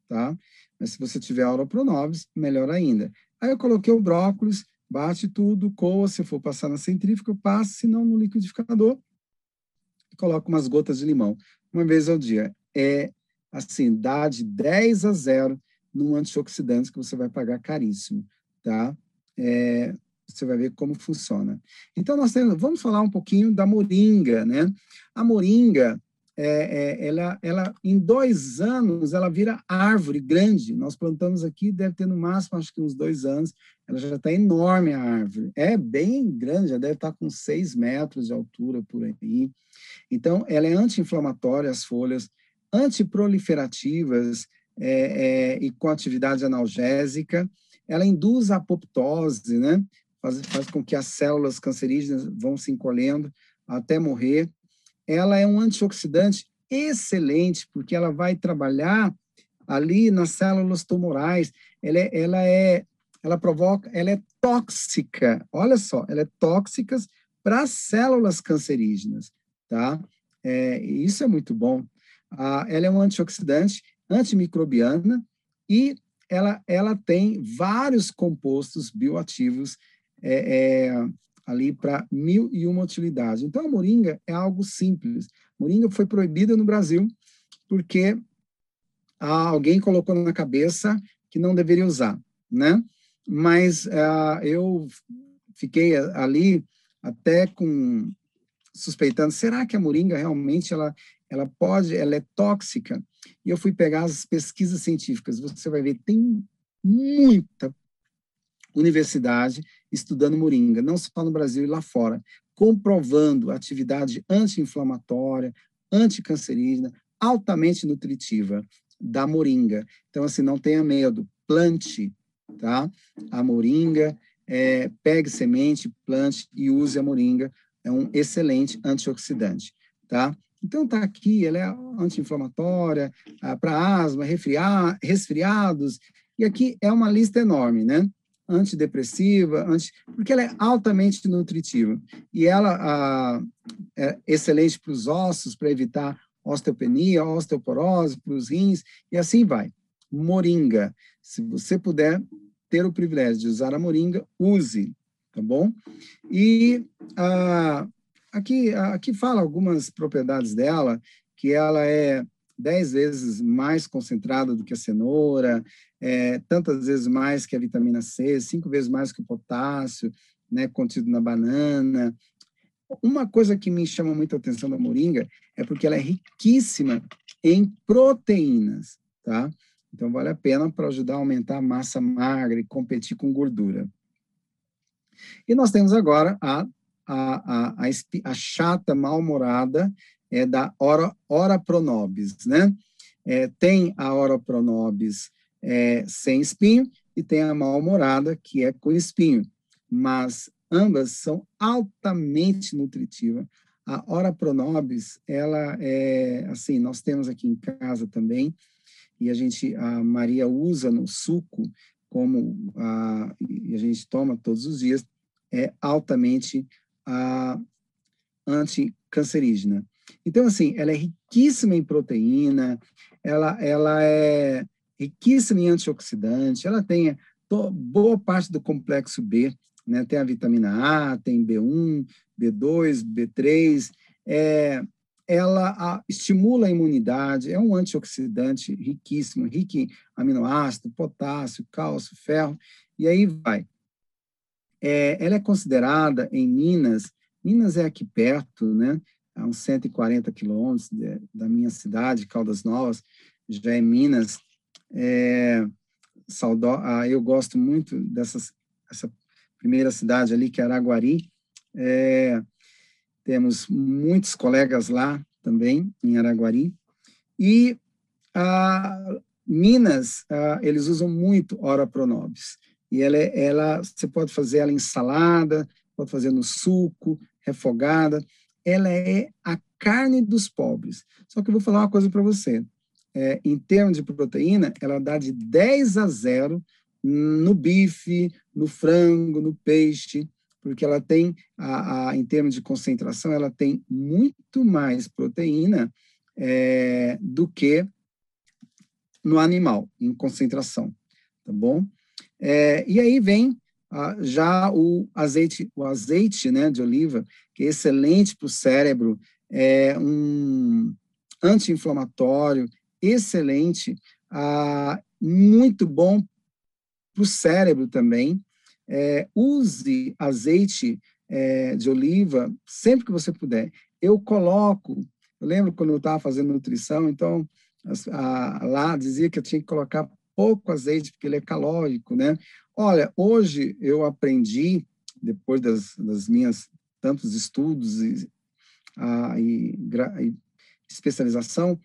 tá? Mas se você tiver ora pronobis, melhor ainda. Aí eu coloquei o brócolis, bate tudo, coa, se for passar na centrífuga, passe, se não no liquidificador, e coloca umas gotas de limão, uma vez ao dia. É, assim, dá de 10 a 0 num antioxidante que você vai pagar caríssimo, tá? É, você vai ver como funciona. Então, nós temos, vamos falar um pouquinho da moringa, né? A moringa, é, é, ela, ela, em dois anos, ela vira árvore grande. Nós plantamos aqui, deve ter no máximo, acho que uns dois anos, ela já está enorme a árvore. É bem grande, já deve estar tá com seis metros de altura por aí. Então, ela é anti-inflamatória, as folhas, antiproliferativas é, é, e com atividade analgésica. Ela induz a apoptose, né? Faz, faz com que as células cancerígenas vão se encolhendo até morrer ela é um antioxidante excelente, porque ela vai trabalhar ali nas células tumorais. Ela é, ela é, ela provoca, ela é tóxica. Olha só, ela é tóxica para as células cancerígenas, tá? É, isso é muito bom. Ah, ela é um antioxidante, antimicrobiana e ela, ela tem vários compostos bioativos é, é, ali para mil e uma utilidades. Então, a moringa é algo simples. Moringa foi proibida no Brasil porque alguém colocou na cabeça que não deveria usar, né? Mas uh, eu fiquei ali até com suspeitando, será que a moringa realmente ela ela pode, ela é tóxica? E eu fui pegar as pesquisas científicas, você vai ver, tem muita universidade estudando moringa, não só no Brasil e lá fora, comprovando atividade anti-inflamatória, anticancerígena, altamente nutritiva da moringa. Então, assim, não tenha medo, plante, tá? A moringa, é, pegue semente, plante e use a moringa, é um excelente antioxidante, tá? Então, tá aqui, ela é anti-inflamatória, ah, para asma, resfriados, e aqui é uma lista enorme, né? Antidepressiva, anti, porque ela é altamente nutritiva. E ela a, é excelente para os ossos, para evitar osteopenia, osteoporose, para os rins, e assim vai. Moringa. Se você puder ter o privilégio de usar a moringa, use, tá bom? E a, aqui, aqui fala algumas propriedades dela, que ela é dez vezes mais concentrada do que a cenoura, é, tantas vezes mais que a vitamina C, cinco vezes mais que o potássio, né, contido na banana. Uma coisa que me chama muito a atenção da moringa é porque ela é riquíssima em proteínas, tá? Então vale a pena para ajudar a aumentar a massa magra e competir com gordura. E nós temos agora a, a, a, a, a chata mal-humorada é da ora, ora pronobis, né? É, tem a ora pronobis é, sem espinho e tem a mal-humorada, que é com espinho. Mas ambas são altamente nutritivas. A Ora Pronobis, ela é assim, nós temos aqui em casa também, e a gente, a Maria usa no suco, como a, a gente toma todos os dias, é altamente a, anticancerígena. Então, assim, ela é riquíssima em proteína, ela, ela é riquíssima em antioxidante, ela tem boa parte do complexo B, né? Tem a vitamina A, tem B1, B2, B3, é, ela a, estimula a imunidade, é um antioxidante riquíssimo, rico em aminoácido, potássio, cálcio, ferro, e aí vai. É, ela é considerada em Minas, Minas é aqui perto, né? A uns 140 quilômetros da minha cidade, Caldas Novas, já é Minas, é, saudó, ah, eu gosto muito dessa essa primeira cidade ali, que é Araguari. É, temos muitos colegas lá também, em Araguari. E a Minas, a, eles usam muito Ora Pronobis. E ela, é, ela, você pode fazer ela em salada, pode fazer no suco, refogada. Ela é a carne dos pobres. Só que eu vou falar uma coisa para você. É, em termos de proteína, ela dá de 10 a 0 no bife, no frango, no peixe, porque ela tem, a, a, em termos de concentração, ela tem muito mais proteína é, do que no animal, em concentração, tá bom? É, e aí vem já o azeite, o azeite né, de oliva, que é excelente para o cérebro, é um anti-inflamatório, excelente, ah, muito bom para o cérebro também. É, use azeite é, de oliva sempre que você puder. Eu coloco, eu lembro quando eu estava fazendo nutrição, então a, lá dizia que eu tinha que colocar pouco azeite, porque ele é calórico, né? Olha, hoje eu aprendi, depois das, das minhas tantos estudos e, a, e, e especialização,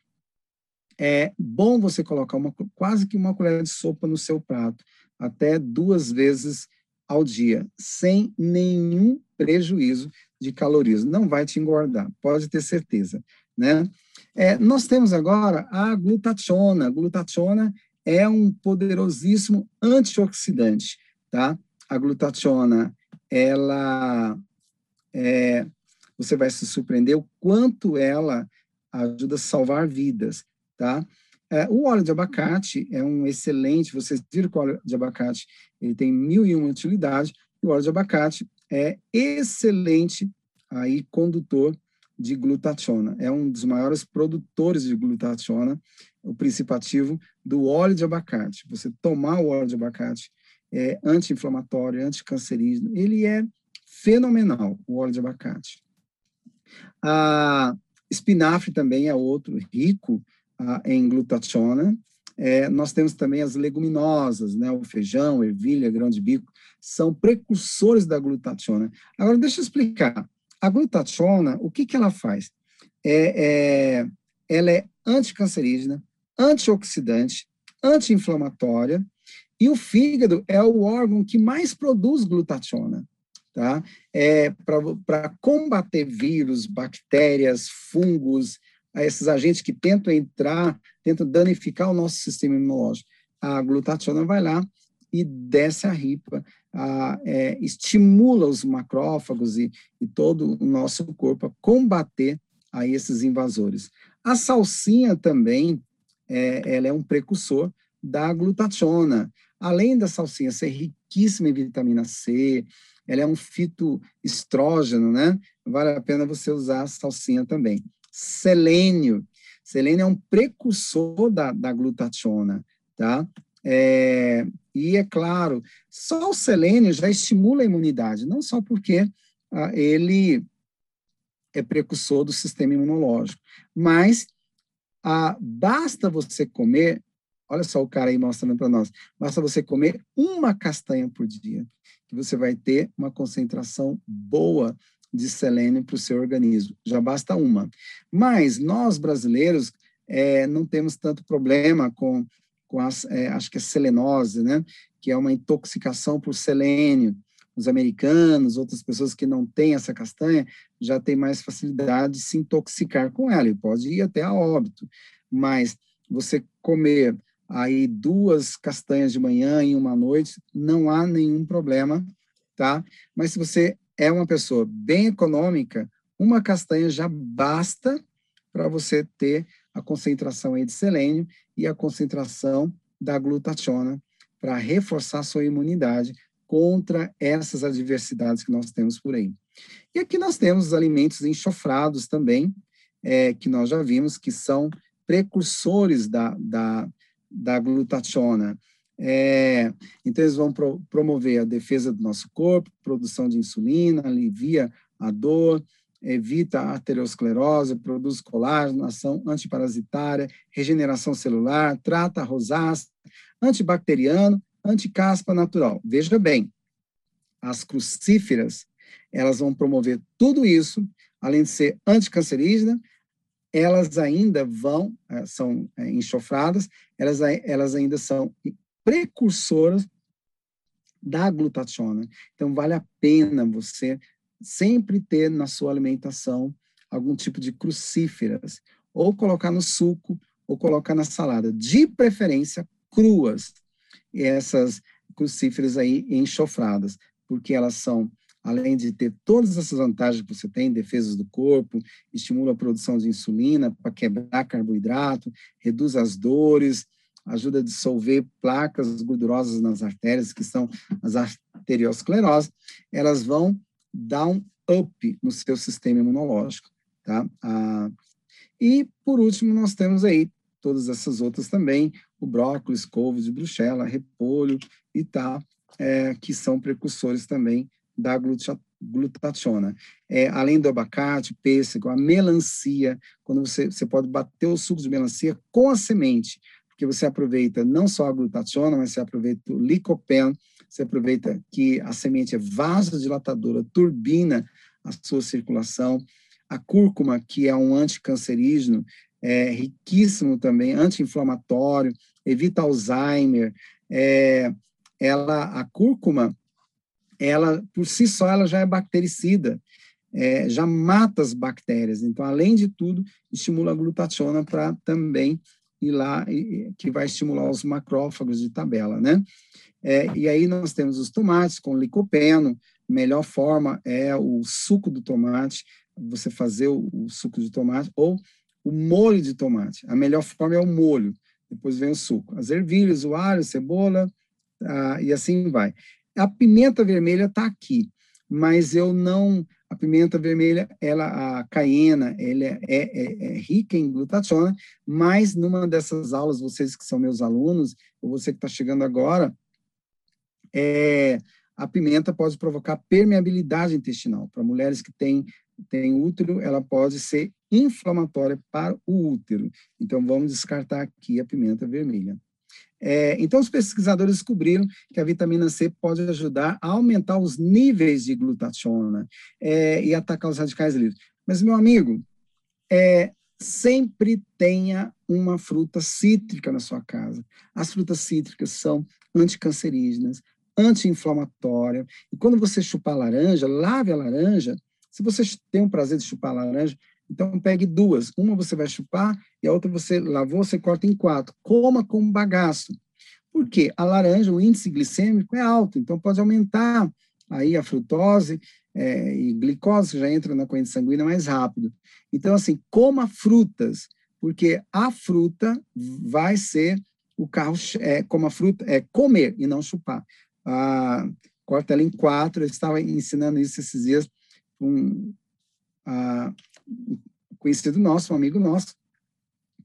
é bom você colocar uma, quase que uma colher de sopa no seu prato, até duas vezes ao dia, sem nenhum prejuízo de calorias. Não vai te engordar, pode ter certeza, né? É, nós temos agora a glutationa. A glutationa é um poderosíssimo antioxidante, tá? A glutationa, ela é, você vai se surpreender o quanto ela ajuda a salvar vidas, tá? É, o óleo de abacate é um excelente, vocês viram que o óleo de abacate ele tem mil e uma utilidades, e o óleo de abacate é excelente aí condutor de glutationa. É um dos maiores produtores de glutationa, o princípio ativo do óleo de abacate. Você tomar o óleo de abacate é anti-inflamatório, anticancerígeno, ele é fenomenal, o óleo de abacate. A espinafre também é outro rico em glutationa. É, nós temos também as leguminosas, né, o feijão, ervilha, grão de bico, são precursores da glutationa. Agora, deixa eu explicar. A glutationa, o que, que ela faz? É, é, ela é anticancerígena, antioxidante, anti-inflamatória, e o fígado é o órgão que mais produz glutationa. Tá? É, Para combater vírus, bactérias, fungos, esses agentes que tentam entrar, tentam danificar o nosso sistema imunológico. A glutationa vai lá e desce a ripa, a, é, estimula os macrófagos e, e, todo o nosso corpo a combater a esses invasores. A salsinha também, é, ela é um precursor da glutationa. Além da salsinha ser riquíssima em vitamina C, ela é um fitoestrógeno, né? Vale a pena você usar a salsinha também selênio. Selênio é um precursor da, da glutationa, tá? É, e é claro, só o selênio já estimula a imunidade, não só porque ah, ele é precursor do sistema imunológico, mas ah, basta você comer, olha só o cara aí mostrando para nós, basta você comer uma castanha por dia, que você vai ter uma concentração boa de selênio para o seu organismo. Já basta uma. Mas nós, brasileiros, é, não temos tanto problema com, com as, é, acho que é selenose, né? Que é uma intoxicação por selênio. Os americanos, outras pessoas que não têm essa castanha, já têm mais facilidade de se intoxicar com ela e pode ir até a óbito. Mas você comer aí duas castanhas de manhã em uma noite, não há nenhum problema, tá? Mas se você é uma pessoa bem econômica, uma castanha já basta para você ter a concentração aí de selênio e a concentração da glutationa para reforçar sua imunidade contra essas adversidades que nós temos por aí. E aqui nós temos os alimentos enxofrados também, é, que nós já vimos que são precursores da, da, da glutationa. É, então, eles vão pro, promover a defesa do nosso corpo, produção de insulina, alivia a dor, evita a arteriosclerose, produz colágeno, ação antiparasitária, regeneração celular, trata a rosácea, antibacteriano, anticaspa natural. Veja bem, as crucíferas, elas vão promover tudo isso, além de ser anticancerígena, elas ainda vão, eh, são eh, enxofradas, elas, elas ainda são precursoras da glutationa. Então, vale a pena você sempre ter na sua alimentação algum tipo de crucíferas, ou colocar no suco, ou colocar na salada, de preferência cruas, essas crucíferas aí enxofradas, porque elas são, além de ter todas essas vantagens que você tem, defesas do corpo, estimula a produção de insulina para quebrar carboidrato, reduz as dores, ajuda a dissolver placas gordurosas nas artérias, que são as arteriosclerose, elas vão dar um up no seu sistema imunológico, tá? Ah, e, por último, nós temos aí todas essas outras também, o brócolis, couve de bruxela, repolho e tá, é, que são precursores também da glutationa. É, além do abacate, pêssego, a melancia, quando você, você pode bater o suco de melancia com a semente, porque você aproveita não só a glutationa, mas você aproveita o licopeno, você aproveita que a semente é vasodilatadora, turbina a sua circulação, a cúrcuma, que é um anticancerígeno, é riquíssimo também, anti-inflamatório, evita Alzheimer, é, ela, a cúrcuma, ela, por si só, ela já é bactericida, é, já mata as bactérias. Então, além de tudo, estimula a glutationa para também ir lá, que vai estimular os macrófagos de tabela, né? É, e aí nós temos os tomates com licopeno, melhor forma é o suco do tomate, você fazer o, o suco de tomate, ou o molho de tomate. A melhor forma é o molho, depois vem o suco. As ervilhas, o alho, a cebola, ah, e assim vai. A pimenta vermelha está aqui, mas eu não. A pimenta vermelha, ela, a caiena, ela é, é, é, rica em glutationa, mas numa dessas aulas, vocês que são meus alunos, ou você que está chegando agora, é, a pimenta pode provocar permeabilidade intestinal. Para mulheres que têm, têm útero, ela pode ser inflamatória para o útero. Então, vamos descartar aqui a pimenta vermelha. É, então, os pesquisadores descobriram que a vitamina C pode ajudar a aumentar os níveis de glutationa é, e atacar os radicais livres. Mas, meu amigo, é, sempre tenha uma fruta cítrica na sua casa. As frutas cítricas são anticancerígenas, anti-inflamatórias. E quando você chupar laranja, lave a laranja. Se você tem o prazer de chupar laranja, então, pegue duas. Uma você vai chupar e a outra você lavou, você corta em quatro. Coma como bagaço. Por quê? A laranja, o índice glicêmico é alto, então pode aumentar aí a frutose é, e glicose, que já entra na corrente sanguínea mais rápido. Então, assim, coma frutas, porque a fruta vai ser o carro, é, coma fruta, é comer e não chupar. Ah, corta ela em quatro, eu estava ensinando isso esses dias, um, conhecido nosso, um amigo nosso,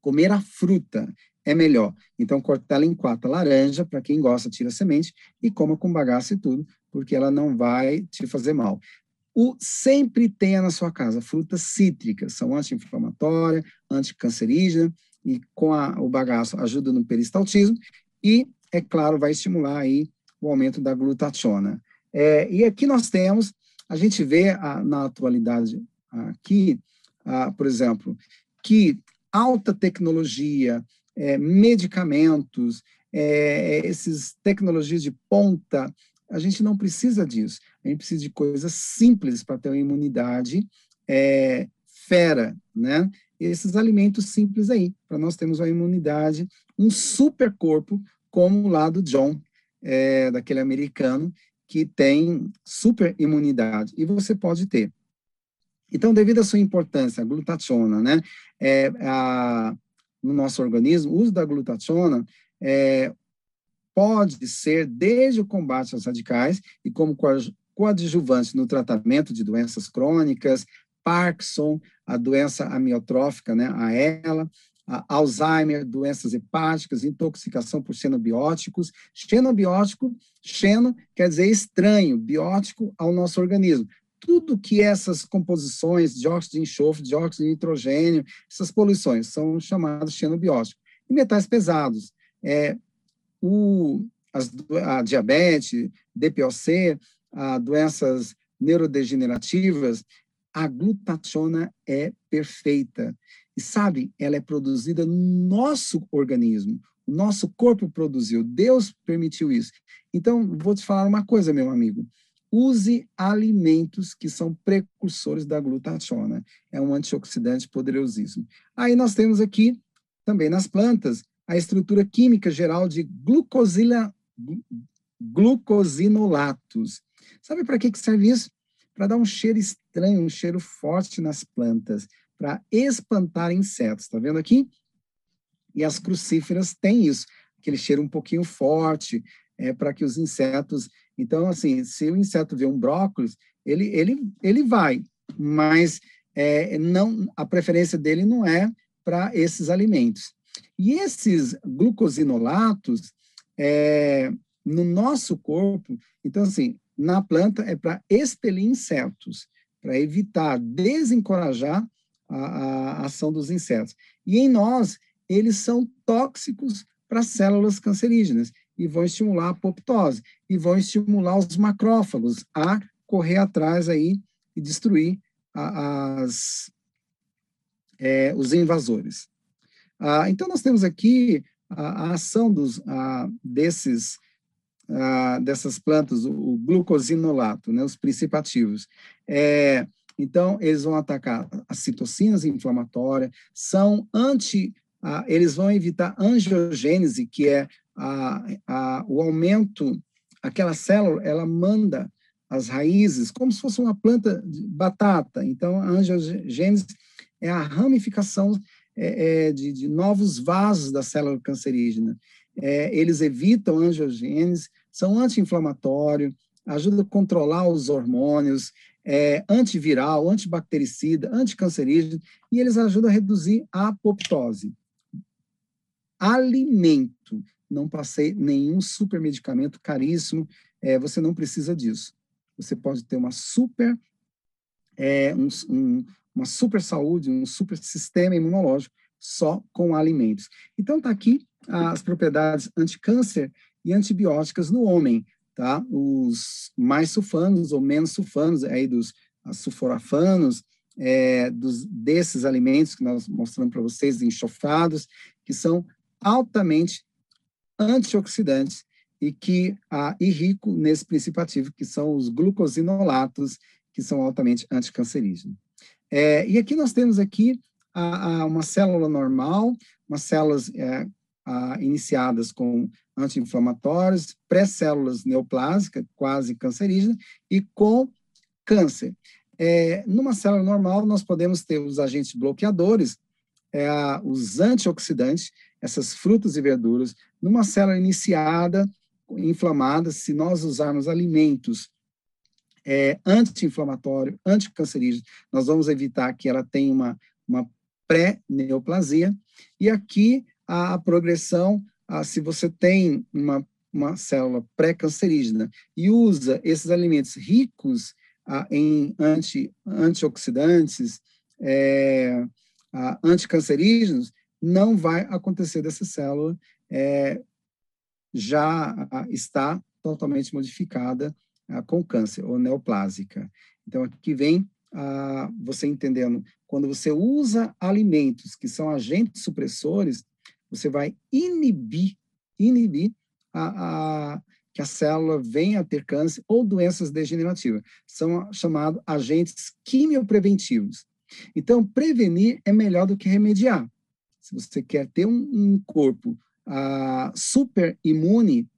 comer a fruta é melhor. Então, corta ela em quatro. laranja, para quem gosta, tira a semente e coma com bagaço e tudo, porque ela não vai te fazer mal. O, sempre tenha na sua casa frutas cítricas, são anti-inflamatórias, anticancerígenas, e com a, o bagaço ajuda no peristaltismo, e, é claro, vai estimular aí o aumento da glutationa. É, e aqui nós temos, a gente vê a, na atualidade aqui, ah, por exemplo, que alta tecnologia, é, medicamentos, é, essas tecnologias de ponta, a gente não precisa disso. A gente precisa de coisas simples para ter uma imunidade é, fera, né? Esses alimentos simples aí, para nós termos uma imunidade, um super corpo, como o lá do John, é, daquele americano, que tem super imunidade. E você pode ter. Então, devido à sua importância, a glutationa, né, é, a, no nosso organismo, o uso da glutationa é, pode ser desde o combate aos radicais e como coadjuvante no tratamento de doenças crônicas, Parkinson, a doença amiotrófica, né, a ELA, Alzheimer, doenças hepáticas, intoxicação por xenobióticos. Xenobiótico, xeno quer dizer estranho, biótico ao nosso organismo tudo que essas composições, dióxido de enxofre, dióxido de nitrogênio, essas poluições são chamadas xenobióticos. E metais pesados, é, o, as, a diabetes, DPOC, a doenças neurodegenerativas, a glutationa é perfeita. E sabe, ela é produzida no nosso organismo. O nosso corpo produziu, Deus permitiu isso. Então, vou te falar uma coisa, meu amigo use alimentos que são precursores da glutationa. É um antioxidante poderosíssimo. Aí nós temos aqui, também nas plantas, a estrutura química geral de glucosila, glucosinolatos. Sabe para que, que serve isso? Para dar um cheiro estranho, um cheiro forte nas plantas, para espantar insetos. Está vendo aqui? E as crucíferas têm isso, aquele cheiro um pouquinho forte, é, para que os insetos então, assim, se o inseto vê um brócolis, ele, ele, ele vai, mas é, não, a preferência dele não é para esses alimentos. E esses glucosinolatos, é, no nosso corpo, então, assim, na planta é para expelir insetos, para evitar, desencorajar a, a ação dos insetos. E em nós, eles são tóxicos para células cancerígenas e vão estimular a apoptose e vão estimular os macrófagos a correr atrás aí e destruir a, as, é, os invasores. Ah, então, nós temos aqui a, a ação dos, a, desses, a, dessas plantas, o, o, glucosinolato, né, os principativos. É, então, eles vão atacar as citocinas inflamatórias, são anti, eles vão evitar angiogênese, que é a, a, o aumento, aquela célula, ela manda as raízes como se fosse uma planta de batata. Então, a angiogênese é a ramificação é, é, de, de, novos vasos da célula cancerígena. É, eles evitam angiogênese, são anti-inflamatórios, ajudam a controlar os hormônios, é, antiviral, antibactericida, anticancerígeno, e eles ajudam a reduzir a apoptose. Alimento não passei nenhum super medicamento caríssimo, é, você não precisa disso. Você pode ter uma super, é, um, um, uma super saúde, um super sistema imunológico só com alimentos. Então, está aqui as propriedades anticâncer e antibióticas no homem, tá? Os mais sulfanos ou menos sulfanos, aí dos sulforafanos, é, dos, desses alimentos que nós mostramos para vocês, enxofrados, que são altamente antioxidantes e que ah, e rico nesse princípio ativo, que são os glucosinolatos, que são altamente anticancerígenos. É, e aqui nós temos aqui a, a uma célula normal, umas células é, a, iniciadas com anti-inflamatórios, pré-células neoplásicas, quase cancerígenas, e com câncer. É, numa célula normal, nós podemos ter os agentes bloqueadores, é, os antioxidantes, essas frutas e verduras, numa célula iniciada, inflamada, se nós usarmos alimentos é, anti-inflamatório, anticancerígeno, nós vamos evitar que ela tenha uma, uma pré-neoplasia. E aqui a, a progressão, a, se você tem uma, uma célula pré-cancerígena e usa esses alimentos ricos a, em anti, antioxidantes, é, anticancerígenos, não vai acontecer dessa célula é, já está totalmente modificada com câncer ou neoplásica. Então, aqui vem você entendendo, quando você usa alimentos que são agentes supressores, você vai inibir, inibir a, a, que a célula venha a ter câncer ou doenças degenerativas. São chamados agentes quimiopreventivos. Então, prevenir é melhor do que remediar. Se você quer ter um, um corpo ah, super imune,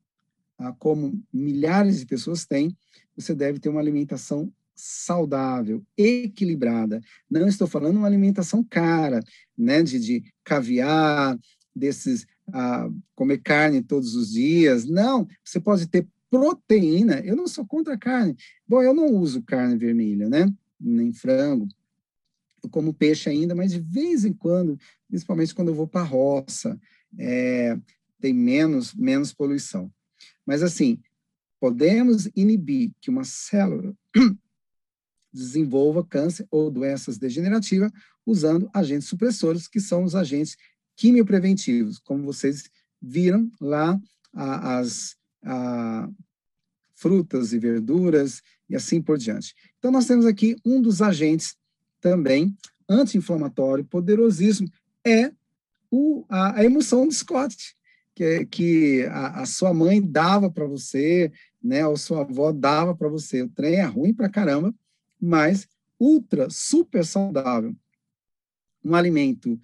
ah, como milhares de pessoas têm, você deve ter uma alimentação saudável, equilibrada. Não estou falando uma alimentação cara, né, de, de caviar, desses ah, comer carne todos os dias. Não, você pode ter proteína. Eu não sou contra a carne. Bom, eu não uso carne vermelha, né? Nem frango, como peixe ainda, mas de vez em quando, principalmente quando eu vou para a roça, é, tem menos, menos poluição. Mas, assim, podemos inibir que uma célula *clears throat* desenvolva câncer ou doenças degenerativas usando agentes supressores, que são os agentes quimiopreventivos, como vocês viram lá, a, as a, frutas e verduras e assim por diante. Então, nós temos aqui um dos agentes também anti-inflamatório poderosíssimo é o, a, a emoção do Scott, que, que a, a sua mãe dava para você né, ou sua avó dava para você. O trem é ruim para caramba, mas ultra, super saudável. Um alimento,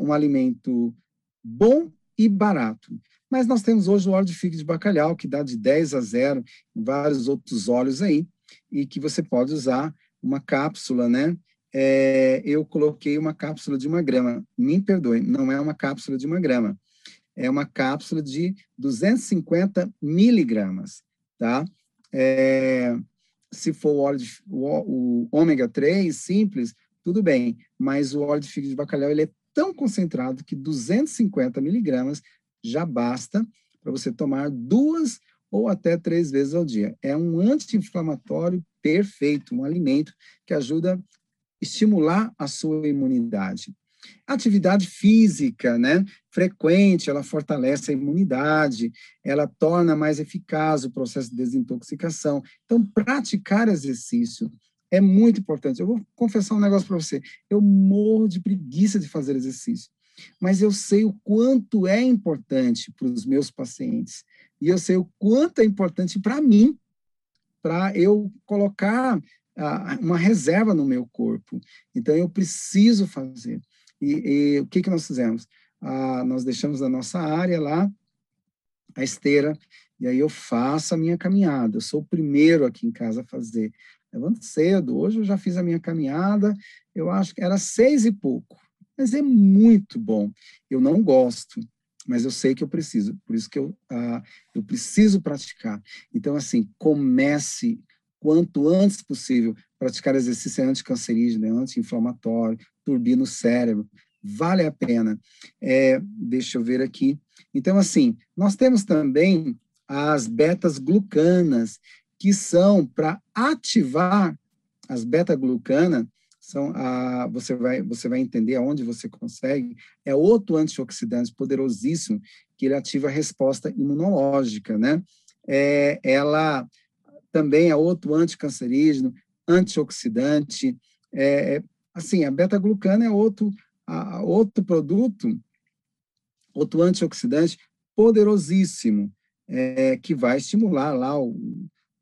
um alimento bom e barato. Mas nós temos hoje o óleo de figo de bacalhau, que dá de 10 a 0, vários outros óleos aí, e que você pode usar uma cápsula, né? É, eu coloquei uma cápsula de uma grama. Me perdoe, não é uma cápsula de uma grama. É uma cápsula de 250 miligramas, tá? É, se for o óleo de, o, o ômega 3 simples, tudo bem, mas o óleo de fígado de bacalhau ele é tão concentrado que 250 miligramas já basta para você tomar duas ou até três vezes ao dia. É um anti-inflamatório perfeito, um alimento que ajuda estimular a sua imunidade. Atividade física, né, frequente, ela fortalece a imunidade, ela torna mais eficaz o processo de desintoxicação. Então, praticar exercício é muito importante. Eu vou confessar um negócio para você. Eu morro de preguiça de fazer exercício, mas eu sei o quanto é importante para os meus pacientes e eu sei o quanto é importante para mim, para eu colocar uma reserva no meu corpo. Então, eu preciso fazer. E, e o que, que nós fizemos? Ah, nós deixamos a nossa área lá, a esteira, e aí eu faço a minha caminhada. Eu sou o primeiro aqui em casa a fazer. Levanto cedo. Hoje eu já fiz a minha caminhada, eu acho que era seis e pouco. Mas é muito bom. Eu não gosto, mas eu sei que eu preciso. Por isso que eu, ah, eu preciso praticar. Então, assim, comece quanto antes possível praticar exercício anticancerígeno, é anti-inflamatório, turbina o cérebro, vale a pena. É, deixa eu ver aqui. Então, assim, nós temos também as betas-glucanas, que são para ativar as beta-glucana, são a, você vai você vai entender aonde você consegue é outro antioxidante poderosíssimo que ele ativa a resposta imunológica né é, ela também é outro anticancerígeno antioxidante é, é assim a beta-glucana é outro a, outro produto outro antioxidante poderosíssimo é, que vai estimular lá o,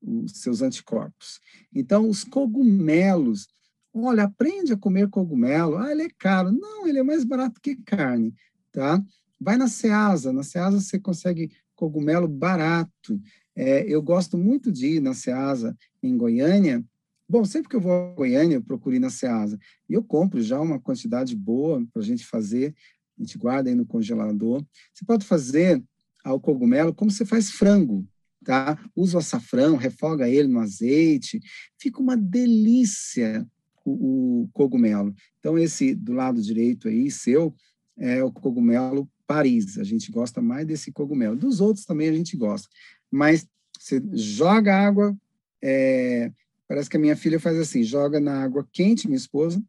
os seus anticorpos. Então, os cogumelos, olha, aprende a comer cogumelo. Ah, ele é caro. Não, ele é mais barato que carne, tá? Vai na Ceasa. Na Ceasa você consegue cogumelo barato. É, eu gosto muito de ir na Ceasa, em Goiânia. Bom, sempre que eu vou a Goiânia, eu procuro ir na Ceasa. E eu compro já uma quantidade boa para a gente fazer. A gente guarda aí no congelador. Você pode fazer ao cogumelo como você faz frango tá? Usa o açafrão, refoga ele no azeite, fica uma delícia o, o, cogumelo. Então, esse do lado direito aí, seu, é o cogumelo Paris. A gente gosta mais desse cogumelo. Dos outros também a gente gosta. Mas você joga água, é, parece que a minha filha faz assim, joga na água quente, minha esposa,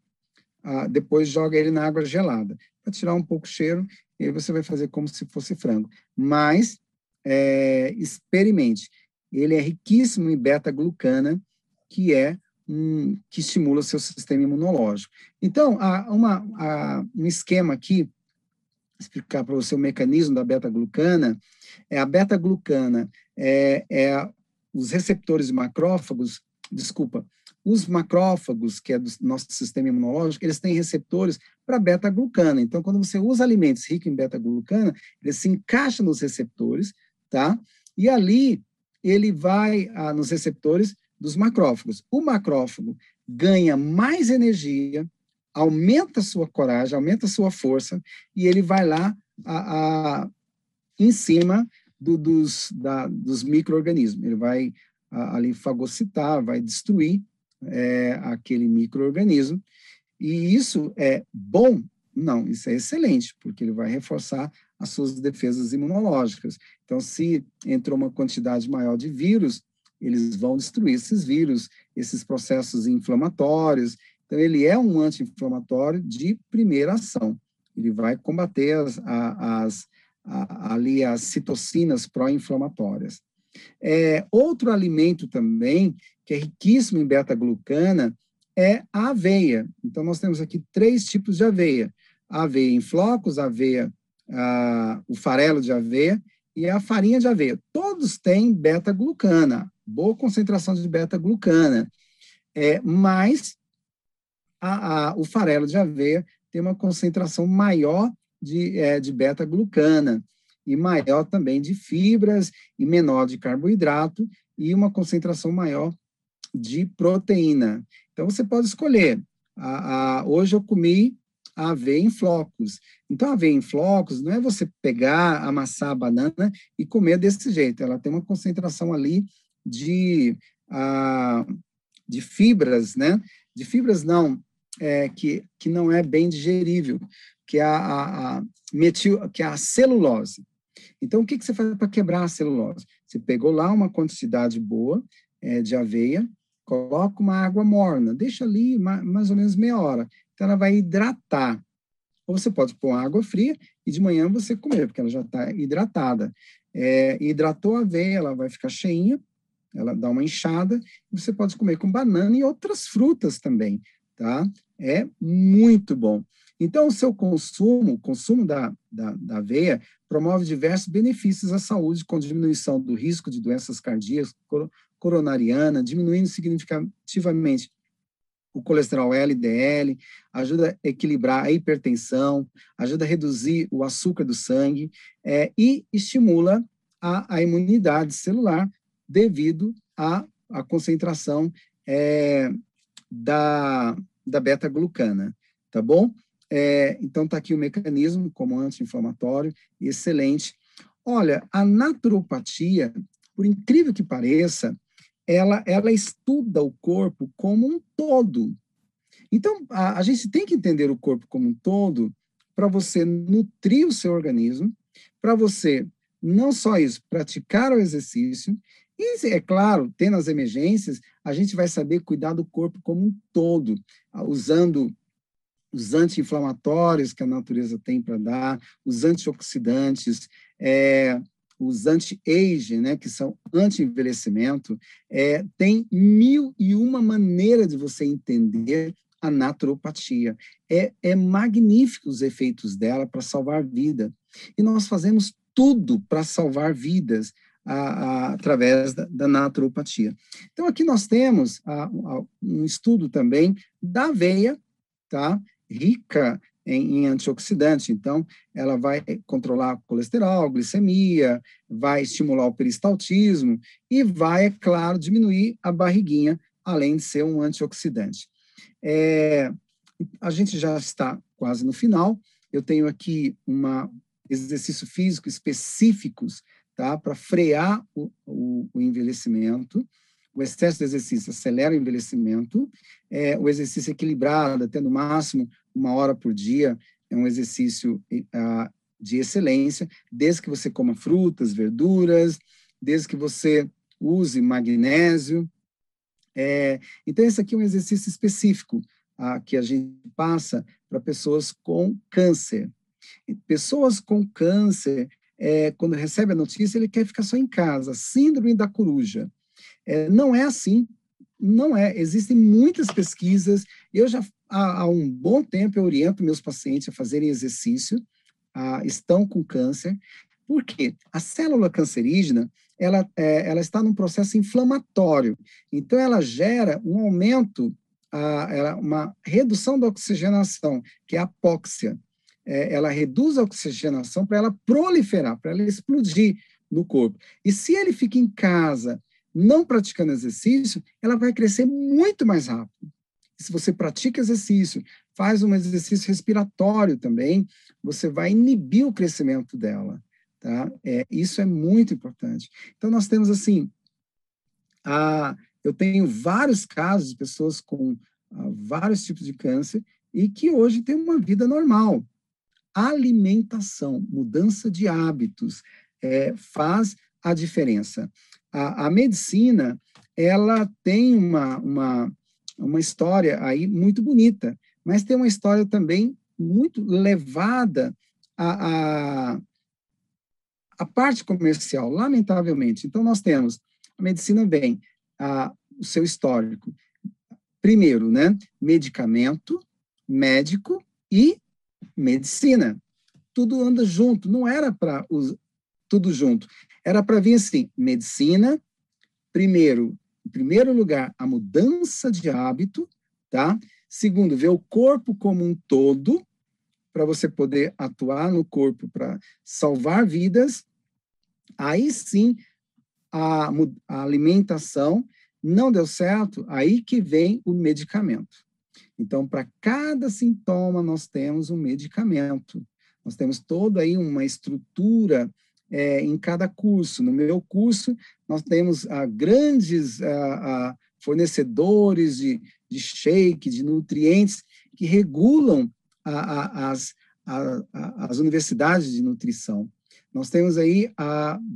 depois joga ele na água gelada, para tirar um pouco o cheiro, e aí você vai fazer como se fosse frango. Mas é, experimente. Ele é riquíssimo em beta-glucana, que é um, que estimula o seu sistema imunológico. Então, há uma, há um esquema aqui, explicar para você o mecanismo da beta-glucana, é a beta-glucana é, é os receptores macrófagos, desculpa, os macrófagos, que é do nosso sistema imunológico, eles têm receptores para beta-glucana. Então, quando você usa alimentos ricos em beta-glucana, ele se encaixa nos receptores, tá? E ali ele vai ah, nos receptores dos macrófagos. O macrófago ganha mais energia, aumenta sua coragem, aumenta sua força, e ele vai lá a, a em cima do, dos, dos micro-organismos. Ele vai a, ali fagocitar, vai destruir é, aquele microorganismo. E isso é bom? Não, isso é excelente, porque ele vai reforçar as suas defesas imunológicas. Então, se entrou uma quantidade maior de vírus, eles vão destruir esses vírus, esses processos inflamatórios. Então, ele é um anti-inflamatório de primeira ação. Ele vai combater as, as, a, ali as citocinas pró-inflamatórias. É, outro alimento também, que é riquíssimo em beta-glucana, é a aveia. Então, nós temos aqui três tipos de aveia. A aveia em flocos, a aveia o farelo de aveia e a farinha de aveia. Todos têm beta-glucana, boa concentração de beta-glucana, é, mas a, a, o farelo de aveia tem uma concentração maior de, é, de beta-glucana e maior também de fibras e menor de carboidrato e uma concentração maior de proteína. Então, você pode escolher. A, a, hoje eu comi aveia em flocos. Então, aveia em flocos não é você pegar, amassar a banana e comer desse jeito. Ela tem uma concentração ali de, a, de fibras, né? De fibras não, é, que, que não é bem digerível, que é a, a, a metil, que é a celulose. Então, o que, que você faz para quebrar a celulose? Você pegou lá uma quantidade boa é, de aveia, coloca uma água morna, deixa ali mais ou menos meia hora. Então, ela vai hidratar. Ou você pode pôr água fria e de manhã você comer, porque ela já está hidratada. É, hidratou a aveia, ela vai ficar cheinha, ela dá uma inchada, você pode comer com banana e outras frutas também, tá? É muito bom. Então, o seu consumo, o consumo da, da, da aveia, promove diversos benefícios à saúde, com diminuição do risco de doenças cardíacas, coronariana, diminuindo significativamente o colesterol LDL, ajuda a equilibrar a hipertensão, ajuda a reduzir o açúcar do sangue é, e estimula a, a, imunidade celular devido à, concentração é, da, da beta-glucana, tá bom? É, então, está aqui o mecanismo como anti-inflamatório, excelente. Olha, a naturopatia, por incrível que pareça, ela, ela estuda o corpo como um todo. Então, a, a gente tem que entender o corpo como um todo para você nutrir o seu organismo, para você, não só isso, praticar o exercício, e, é claro, tendo as emergências, a gente vai saber cuidar do corpo como um todo, usando os anti-inflamatórios que a natureza tem para dar, os antioxidantes, é, os anti-age, né, que são anti-envelhecimento, é, tem mil e uma maneira de você entender a naturopatia. É, é magnífico os efeitos dela para salvar vida. E nós fazemos tudo para salvar vidas a, a, através da, da, naturopatia. Então, aqui nós temos a, um estudo também da aveia, tá? rica em, em antioxidantes. Então, ela vai controlar colesterol, glicemia, vai estimular o peristaltismo e vai, é claro, diminuir a barriguinha, além de ser um antioxidante. É, a gente já está quase no final. Eu tenho aqui uma exercício físico específicos tá, para frear o, o, o envelhecimento o excesso de exercício acelera o envelhecimento, é, o exercício equilibrado, até no máximo uma hora por dia, é um exercício de excelência, desde que você coma frutas, verduras, desde que você use magnésio. É, então, esse aqui é um exercício específico que a gente passa para pessoas com câncer. pessoas com câncer, é, quando recebe a notícia, ele quer ficar só em casa, síndrome da coruja. É, não é assim, não é. Existem muitas pesquisas. Eu já há, há um bom tempo eu oriento meus pacientes a fazerem exercício, a, estão com câncer, porque a célula cancerígena ela, é, ela está num processo inflamatório. Então, ela gera um aumento, a, uma redução da oxigenação, que é a apóxia. É, ela reduz a oxigenação para ela proliferar, para ela explodir no corpo. E se ele fica em casa não praticando exercício, ela vai crescer muito mais rápido. Se você pratica exercício, faz um exercício respiratório também, você vai inibir o crescimento dela, tá? É, isso é muito importante. Então, nós temos, assim, a, eu tenho vários casos de pessoas com a, ah, vários tipos de câncer e que hoje têm uma vida normal. Alimentação, mudança de hábitos, é, faz a diferença a, a medicina ela tem uma, uma, uma história aí muito bonita, mas tem uma história também muito levada à, à, à parte comercial, lamentavelmente. Então, nós temos, a medicina vem, a, o seu histórico. Primeiro, né, medicamento, médico e medicina. Tudo anda junto. Não era para tudo junto. Era para vir assim, medicina, primeiro, em primeiro lugar, a mudança de hábito, tá? Segundo, ver o corpo como um todo, para você poder atuar no corpo para salvar vidas. Aí sim, a, a alimentação não deu certo, aí que vem o medicamento. Então, para cada sintoma, nós temos um medicamento. Nós temos toda aí uma estrutura é, em cada curso. No meu curso, nós temos ah, grandes ah, ah, fornecedores de, de shake, de nutrientes, que regulam a, a, as, a, as universidades de nutrição. Nós temos aí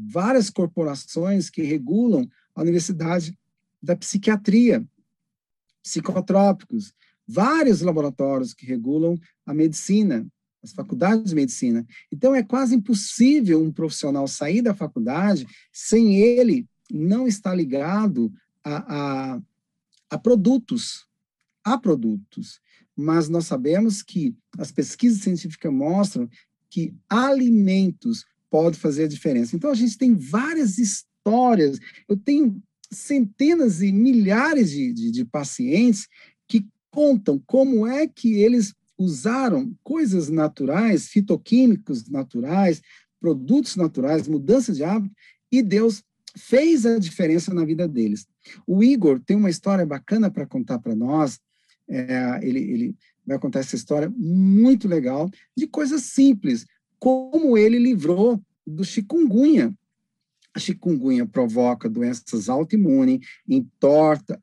várias corporações que regulam a Universidade da Psiquiatria, psicotrópicos, vários laboratórios que regulam a medicina, as faculdades de medicina. Então, é quase impossível um profissional sair da faculdade sem ele não estar ligado a, a, a produtos, a produtos. Mas nós sabemos que as pesquisas científicas mostram que alimentos podem fazer a diferença. Então, a gente tem várias histórias. Eu tenho centenas e milhares de, de, de pacientes contam como é que eles usaram coisas naturais, fitoquímicos naturais, produtos naturais, mudança de hábito, e Deus fez a diferença na vida deles. O Igor tem uma história bacana para contar para nós. É, ele, ele vai contar essa história muito legal de coisas simples, como ele livrou do chikungunya. A chikungunya provoca doenças autoimunes, entorta,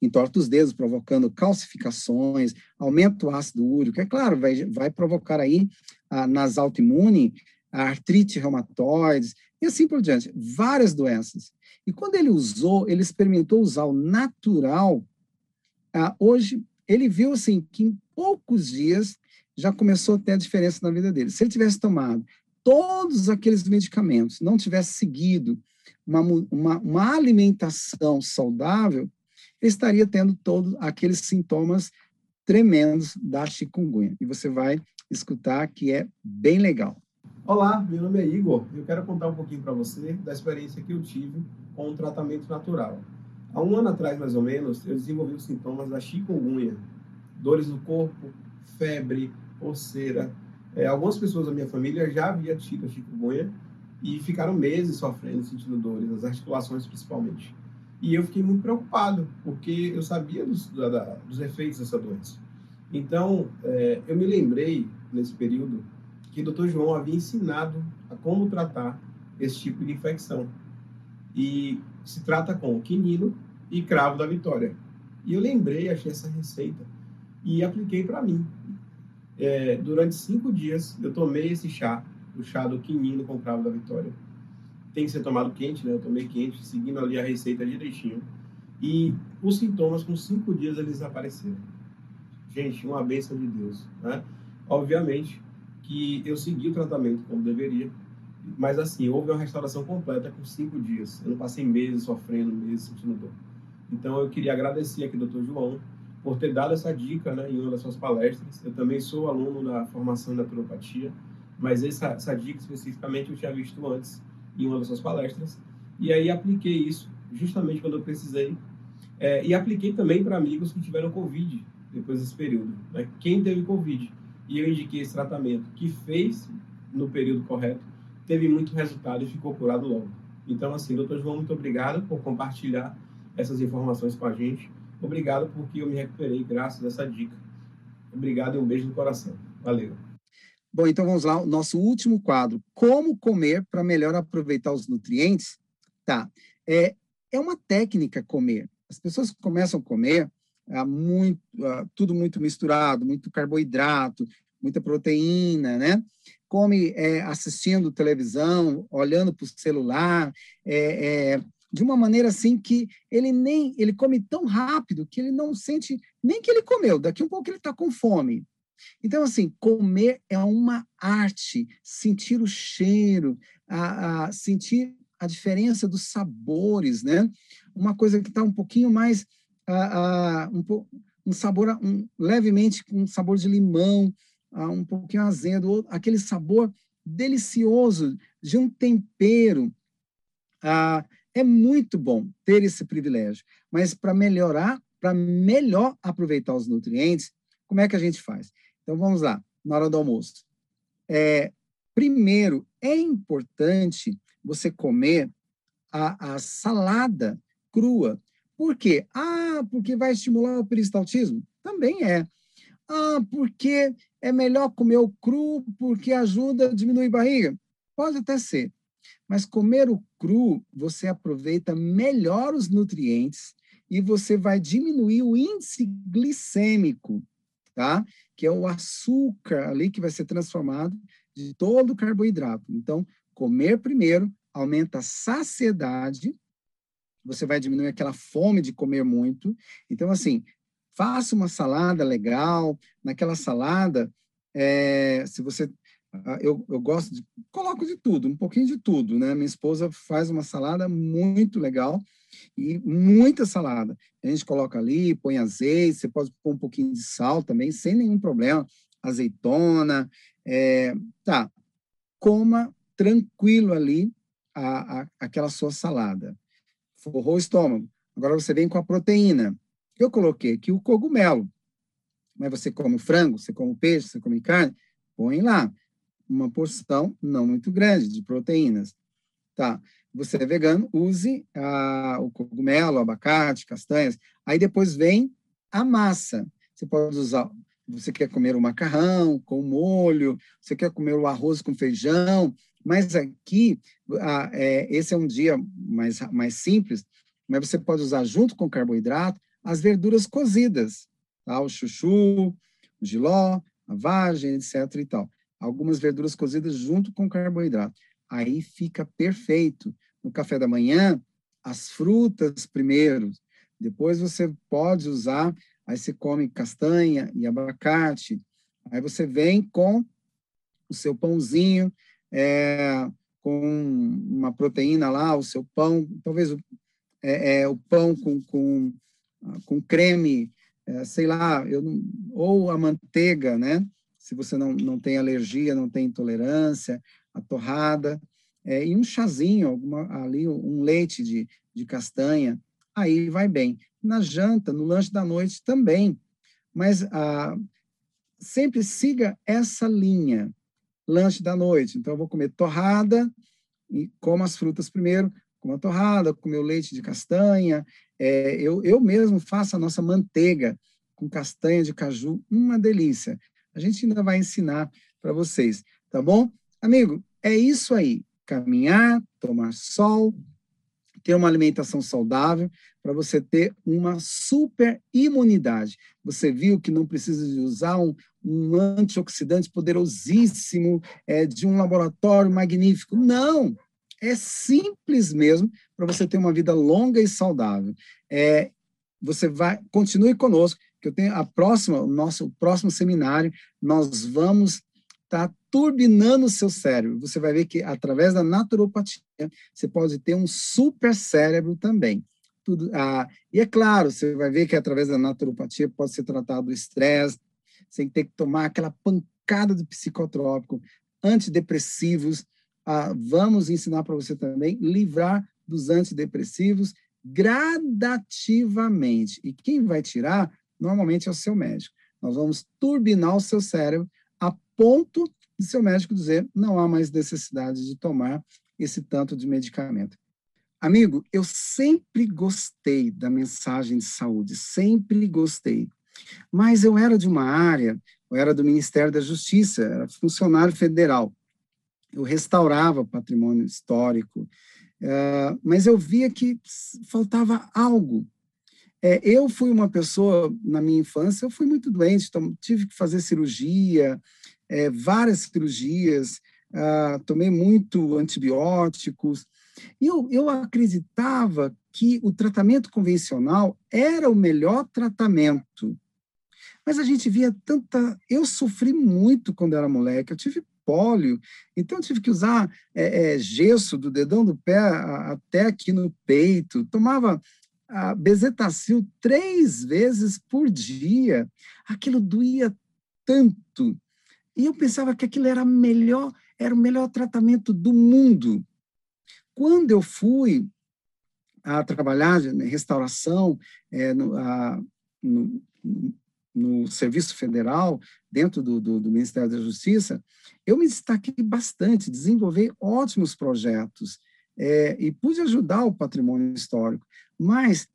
entorta os dedos, provocando calcificações, aumenta o ácido úrico. É claro, vai, vai provocar aí ah, nas autoimunes artrite reumatoides e assim por diante, várias doenças. E quando ele usou, ele experimentou usar o natural, ah, hoje ele viu assim que em poucos dias já começou a ter a diferença na vida dele. Se ele tivesse tomado todos aqueles medicamentos, não tivesse seguido uma, uma, uma alimentação saudável, estaria tendo todos aqueles sintomas tremendos da chikungunya. E você vai escutar que é bem legal. Olá, meu nome é Igor eu quero contar um pouquinho para você da experiência que eu tive com o tratamento natural. Há um ano atrás, mais ou menos, eu desenvolvi os sintomas da chikungunya, dores no corpo, febre, coceira. É, algumas pessoas da minha família já haviam tido a chikungunya e ficaram meses sofrendo, sentindo dores, nas articulações principalmente. E eu fiquei muito preocupado, porque eu sabia dos, da, dos efeitos dessa doença. Então, é, eu me lembrei, nesse período, que o Dr. João havia ensinado a como tratar esse tipo de infecção. E se trata com quinino e cravo da vitória. E eu lembrei, achei essa receita e apliquei para mim. É, durante cinco dias, eu tomei esse chá, o chá do quinino com cravo da vitória tem que ser tomado quente, né? Eu tomei quente, seguindo ali a receita direitinho. E os sintomas, com cinco dias, eles apareceram. Gente, uma bênção de Deus, né? Obviamente que eu segui o tratamento como deveria, mas assim, houve uma restauração completa com cinco dias. Eu não passei meses sofrendo, meses sentindo dor. Então, eu queria agradecer aqui Dr. João por ter dado essa dica né, em uma das suas palestras. Eu também sou aluno da formação em naturopatia, mas essa, essa dica especificamente eu tinha visto antes em uma das suas palestras. E aí apliquei isso justamente quando eu precisei. É, e apliquei também para amigos que tiveram Covid depois desse período. Né? Quem teve Covid e eu indiquei esse tratamento, que fez no período correto, teve muito resultado e ficou curado logo. Então, assim, doutor João, muito obrigado por compartilhar essas informações com a gente. Obrigado porque eu me recuperei graças a essa dica. Obrigado e um beijo no coração. Valeu. Bom, então vamos lá, o nosso último quadro, como comer para melhor aproveitar os nutrientes? Tá, é, é uma técnica comer. As pessoas começam a comer é, muito, é, tudo muito misturado, muito carboidrato, muita proteína, né? Come é, assistindo televisão, olhando para o celular, é, é, de uma maneira assim que ele nem ele come tão rápido que ele não sente nem que ele comeu. Daqui um pouco ele está com fome. Então, assim, comer é uma arte, sentir o cheiro, a, a sentir a diferença dos sabores, né? Uma coisa que está um pouquinho mais, a, um, um, sabor, um, levemente com um sabor de limão, um pouquinho azedo, aquele sabor delicioso, de um tempero. É muito bom ter esse privilégio, mas para melhorar, para melhor aproveitar os nutrientes, como é que a gente faz? Então vamos lá, na hora do almoço. É, primeiro, é importante você comer a, a salada crua. Por quê? Ah, porque vai estimular o peristaltismo? Também é. Ah, porque é melhor comer o cru porque ajuda a diminuir barriga? Pode até ser. Mas comer o cru, você aproveita melhor os nutrientes e você vai diminuir o índice glicêmico, tá? Que é o açúcar ali que vai ser transformado de todo o carboidrato. Então, comer primeiro aumenta a saciedade, você vai diminuir aquela fome de comer muito. Então, assim, faça uma salada legal. Naquela salada, é, se você ah, eu, eu gosto de coloco de tudo, um pouquinho de tudo, né? Minha esposa faz uma salada muito legal e muita salada. A gente coloca ali, põe azeite, você pode pôr um pouquinho de sal também, sem nenhum problema. Azeitona, é, tá? Coma tranquilo ali a, a, aquela sua salada. Forrou o estômago. Agora você vem com a proteína. Eu coloquei aqui o cogumelo. Mas você come frango, você come peixe, você come carne, põe lá uma porção não muito grande de proteínas. Tá? Você é vegano, use a, o cogumelo, abacate, castanhas. Aí depois vem a massa. Você pode usar, você quer comer o macarrão com molho, você quer comer o arroz com feijão, mas aqui, a, é, esse é um dia mais, mais simples, mas você pode usar junto com carboidrato as verduras cozidas, tá? o chuchu, o giló, a vagem, etc. e tal algumas verduras cozidas junto com carboidrato. Aí fica perfeito. No café da manhã, as frutas primeiro, depois você pode usar, aí você come castanha e abacate, aí você vem com o seu pãozinho, é, com uma proteína lá, o seu pão, talvez é, é, o pão com, com, com creme, é, sei lá, eu não, ou a manteiga, né? se você não, não tem alergia, não tem intolerância, a torrada, é, e um chazinho, alguma, ali um leite de, de castanha, aí vai bem. Na janta, no lanche da noite também, mas ah, sempre siga essa linha, lanche da noite. Então, eu vou comer torrada, e como as frutas primeiro, como a torrada, comer o leite de castanha. É, eu, eu mesmo faço a nossa manteiga com castanha de caju, uma delícia. A gente ainda vai ensinar para vocês, tá bom? Amigo, é isso aí. Caminhar, tomar sol, ter uma alimentação saudável para você ter uma super imunidade. Você viu que não precisa de usar um, um antioxidante poderosíssimo é, de um laboratório magnífico. Não! É simples mesmo para você ter uma vida longa e saudável. É, você vai, continue conosco, que eu tenho a próxima, o nosso próximo seminário, nós vamos estar tá turbinando o seu cérebro. Você vai ver que através da naturopatia você pode ter um super cérebro também. Tudo, ah, e é claro, você vai ver que através da naturopatia pode ser tratado o estresse, sem ter que tomar aquela pancada de psicotrópico, antidepressivos. Ah, vamos ensinar para você também livrar dos antidepressivos gradativamente. E quem vai tirar normalmente é o seu médico. Nós vamos turbinar o seu cérebro ponto de seu médico dizer não há mais necessidade de tomar esse tanto de medicamento. Amigo, eu sempre gostei da mensagem de saúde, sempre gostei. Mas eu era de uma área, eu era do Ministério da Justiça, era funcionário federal. Eu restaurava patrimônio histórico, uh, mas eu via que faltava algo é, eu fui uma pessoa, na minha infância, eu fui muito doente, então tive que fazer cirurgia, é, várias cirurgias, ah, tomei muito antibióticos, e eu, eu acreditava que o tratamento convencional era o melhor tratamento. Mas a gente via tanta. Eu sofri muito quando era moleque, eu tive pólio, então eu tive que usar é, é, gesso do dedão do pé até aqui no peito, tomava a bezetacil três vezes por dia. Aquilo doía tanto. E eu pensava que aquilo era melhor, era o melhor tratamento do mundo. Quando eu fui a trabalhar em restauração é, no, a, no, no, Serviço Federal, dentro do, do, do, Ministério da Justiça, eu me destaquei bastante, desenvolvi ótimos projetos é, e pude ajudar o patrimônio histórico, mas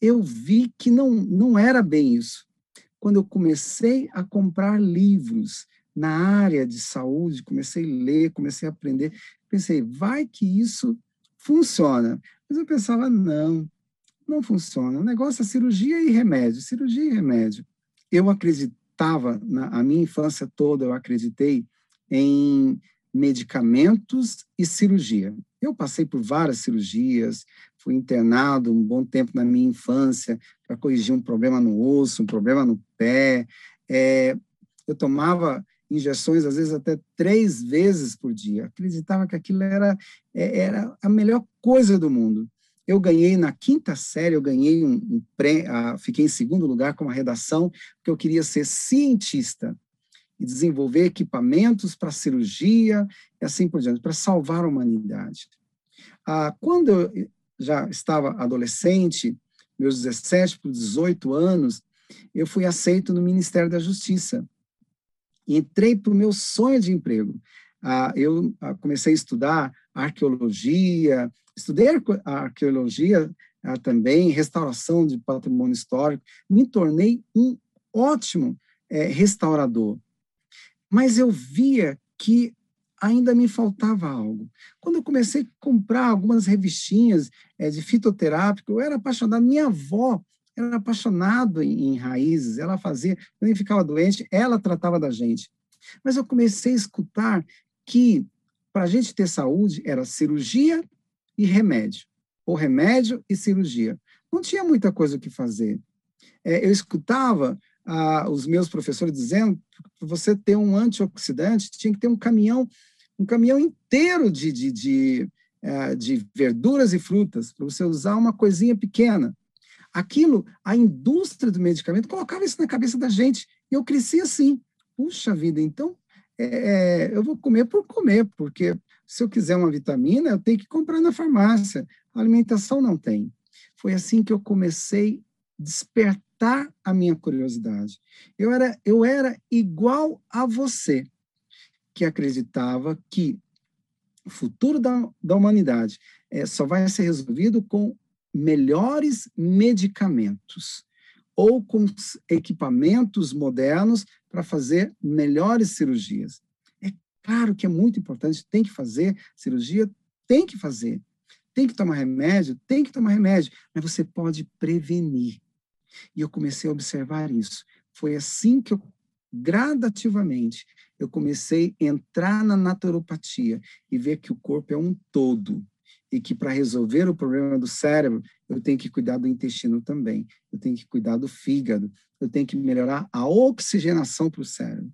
eu vi que não, não era bem isso. Quando eu comecei a comprar livros na área de saúde, comecei a ler, comecei a aprender, pensei, vai que isso funciona. Mas eu pensava, não, não funciona. O negócio é cirurgia e remédio, cirurgia e remédio. Eu acreditava, na a minha infância toda, eu acreditei em medicamentos e cirurgia. Eu passei por várias cirurgias, fui internado um bom tempo na minha infância para corrigir um problema no osso, um problema no pé. É, eu tomava injeções, às vezes até três vezes por dia. Acreditava que aquilo era, é, era a melhor coisa do mundo. Eu ganhei na quinta série, eu ganhei um, um pré, uh, fiquei em segundo lugar com uma redação, porque eu queria ser cientista e desenvolver equipamentos para cirurgia e assim por diante, para salvar a humanidade. Uh, quando eu já estava adolescente, meus 17 para 18 anos, eu fui aceito no Ministério da Justiça entrei para o meu sonho de emprego. Ah, eu ah, comecei a estudar arqueologia, estudei arqueologia ah, também, restauração de patrimônio histórico, me tornei um ótimo é, restaurador. Mas eu via que ainda me faltava algo. Quando eu comecei a comprar algumas revistinhas é, de fitoterápico, eu era apaixonado. Minha avó era apaixonado em, em raízes, ela fazia, quando ele ficava doente, ela tratava da gente. Mas eu comecei a escutar que para a gente ter saúde era cirurgia e remédio, ou remédio e cirurgia. Não tinha muita coisa o que fazer. É, eu escutava ah, os meus professores dizendo que você ter um antioxidante tinha que ter um caminhão, um caminhão inteiro de, de, de, é, de verduras e frutas, para você usar uma coisinha pequena. Aquilo, a indústria do medicamento colocava isso na cabeça da gente. E eu cresci assim. Puxa vida, então é, é, eu vou comer por comer, porque se eu quiser uma vitamina, eu tenho que comprar na farmácia. A alimentação não tem. Foi assim que eu comecei a despertar a minha curiosidade. Eu era, eu era igual a você, que acreditava que o futuro da, da humanidade é, só vai ser resolvido com melhores medicamentos ou com equipamentos modernos para fazer melhores cirurgias. É claro que é muito importante, tem que fazer cirurgia, tem que fazer. Tem que tomar remédio, tem que tomar remédio, mas você pode prevenir. E eu comecei a observar isso. Foi assim que eu gradativamente eu comecei a entrar na naturopatia e ver que o corpo é um todo e que para resolver o problema do cérebro, eu tenho que cuidar do intestino também, eu tenho que cuidar do fígado, eu tenho que melhorar a oxigenação para o cérebro.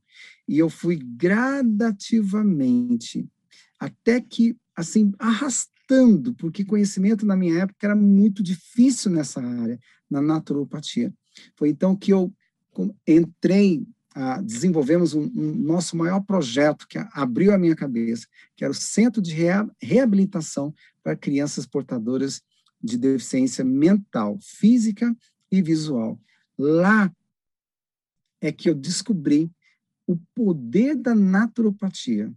E eu fui gradativamente, até que, assim, arrastando, porque conhecimento na minha época era muito difícil nessa área, na naturopatia. Foi então que eu entrei ah, desenvolvemos um, um, nosso maior projeto que abriu a minha cabeça, que era o Centro de Reabilitação para Crianças Portadoras de Deficiência Mental, Física e Visual. Lá é que eu descobri o poder da naturopatia.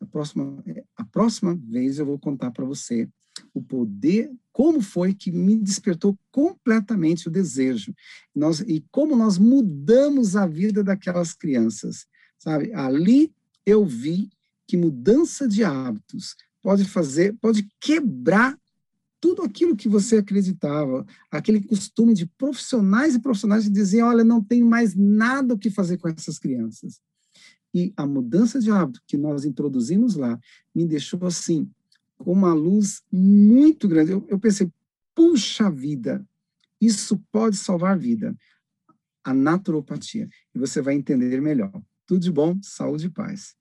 A próxima, a próxima vez eu vou contar para você o poder, como foi que me despertou completamente o desejo. Nós, e como nós mudamos a vida daquelas crianças, sabe? Ali eu vi que mudança de hábitos pode fazer, pode quebrar tudo aquilo que você acreditava, aquele costume de profissionais e profissionais de dizer, olha, não tem mais nada o que fazer com essas crianças. E a mudança de hábito que nós introduzimos lá me deixou assim, com uma luz muito grande. Eu, eu pensei, puxa vida, isso pode salvar vida. A naturopatia. E você vai entender melhor. Tudo de bom, saúde e paz.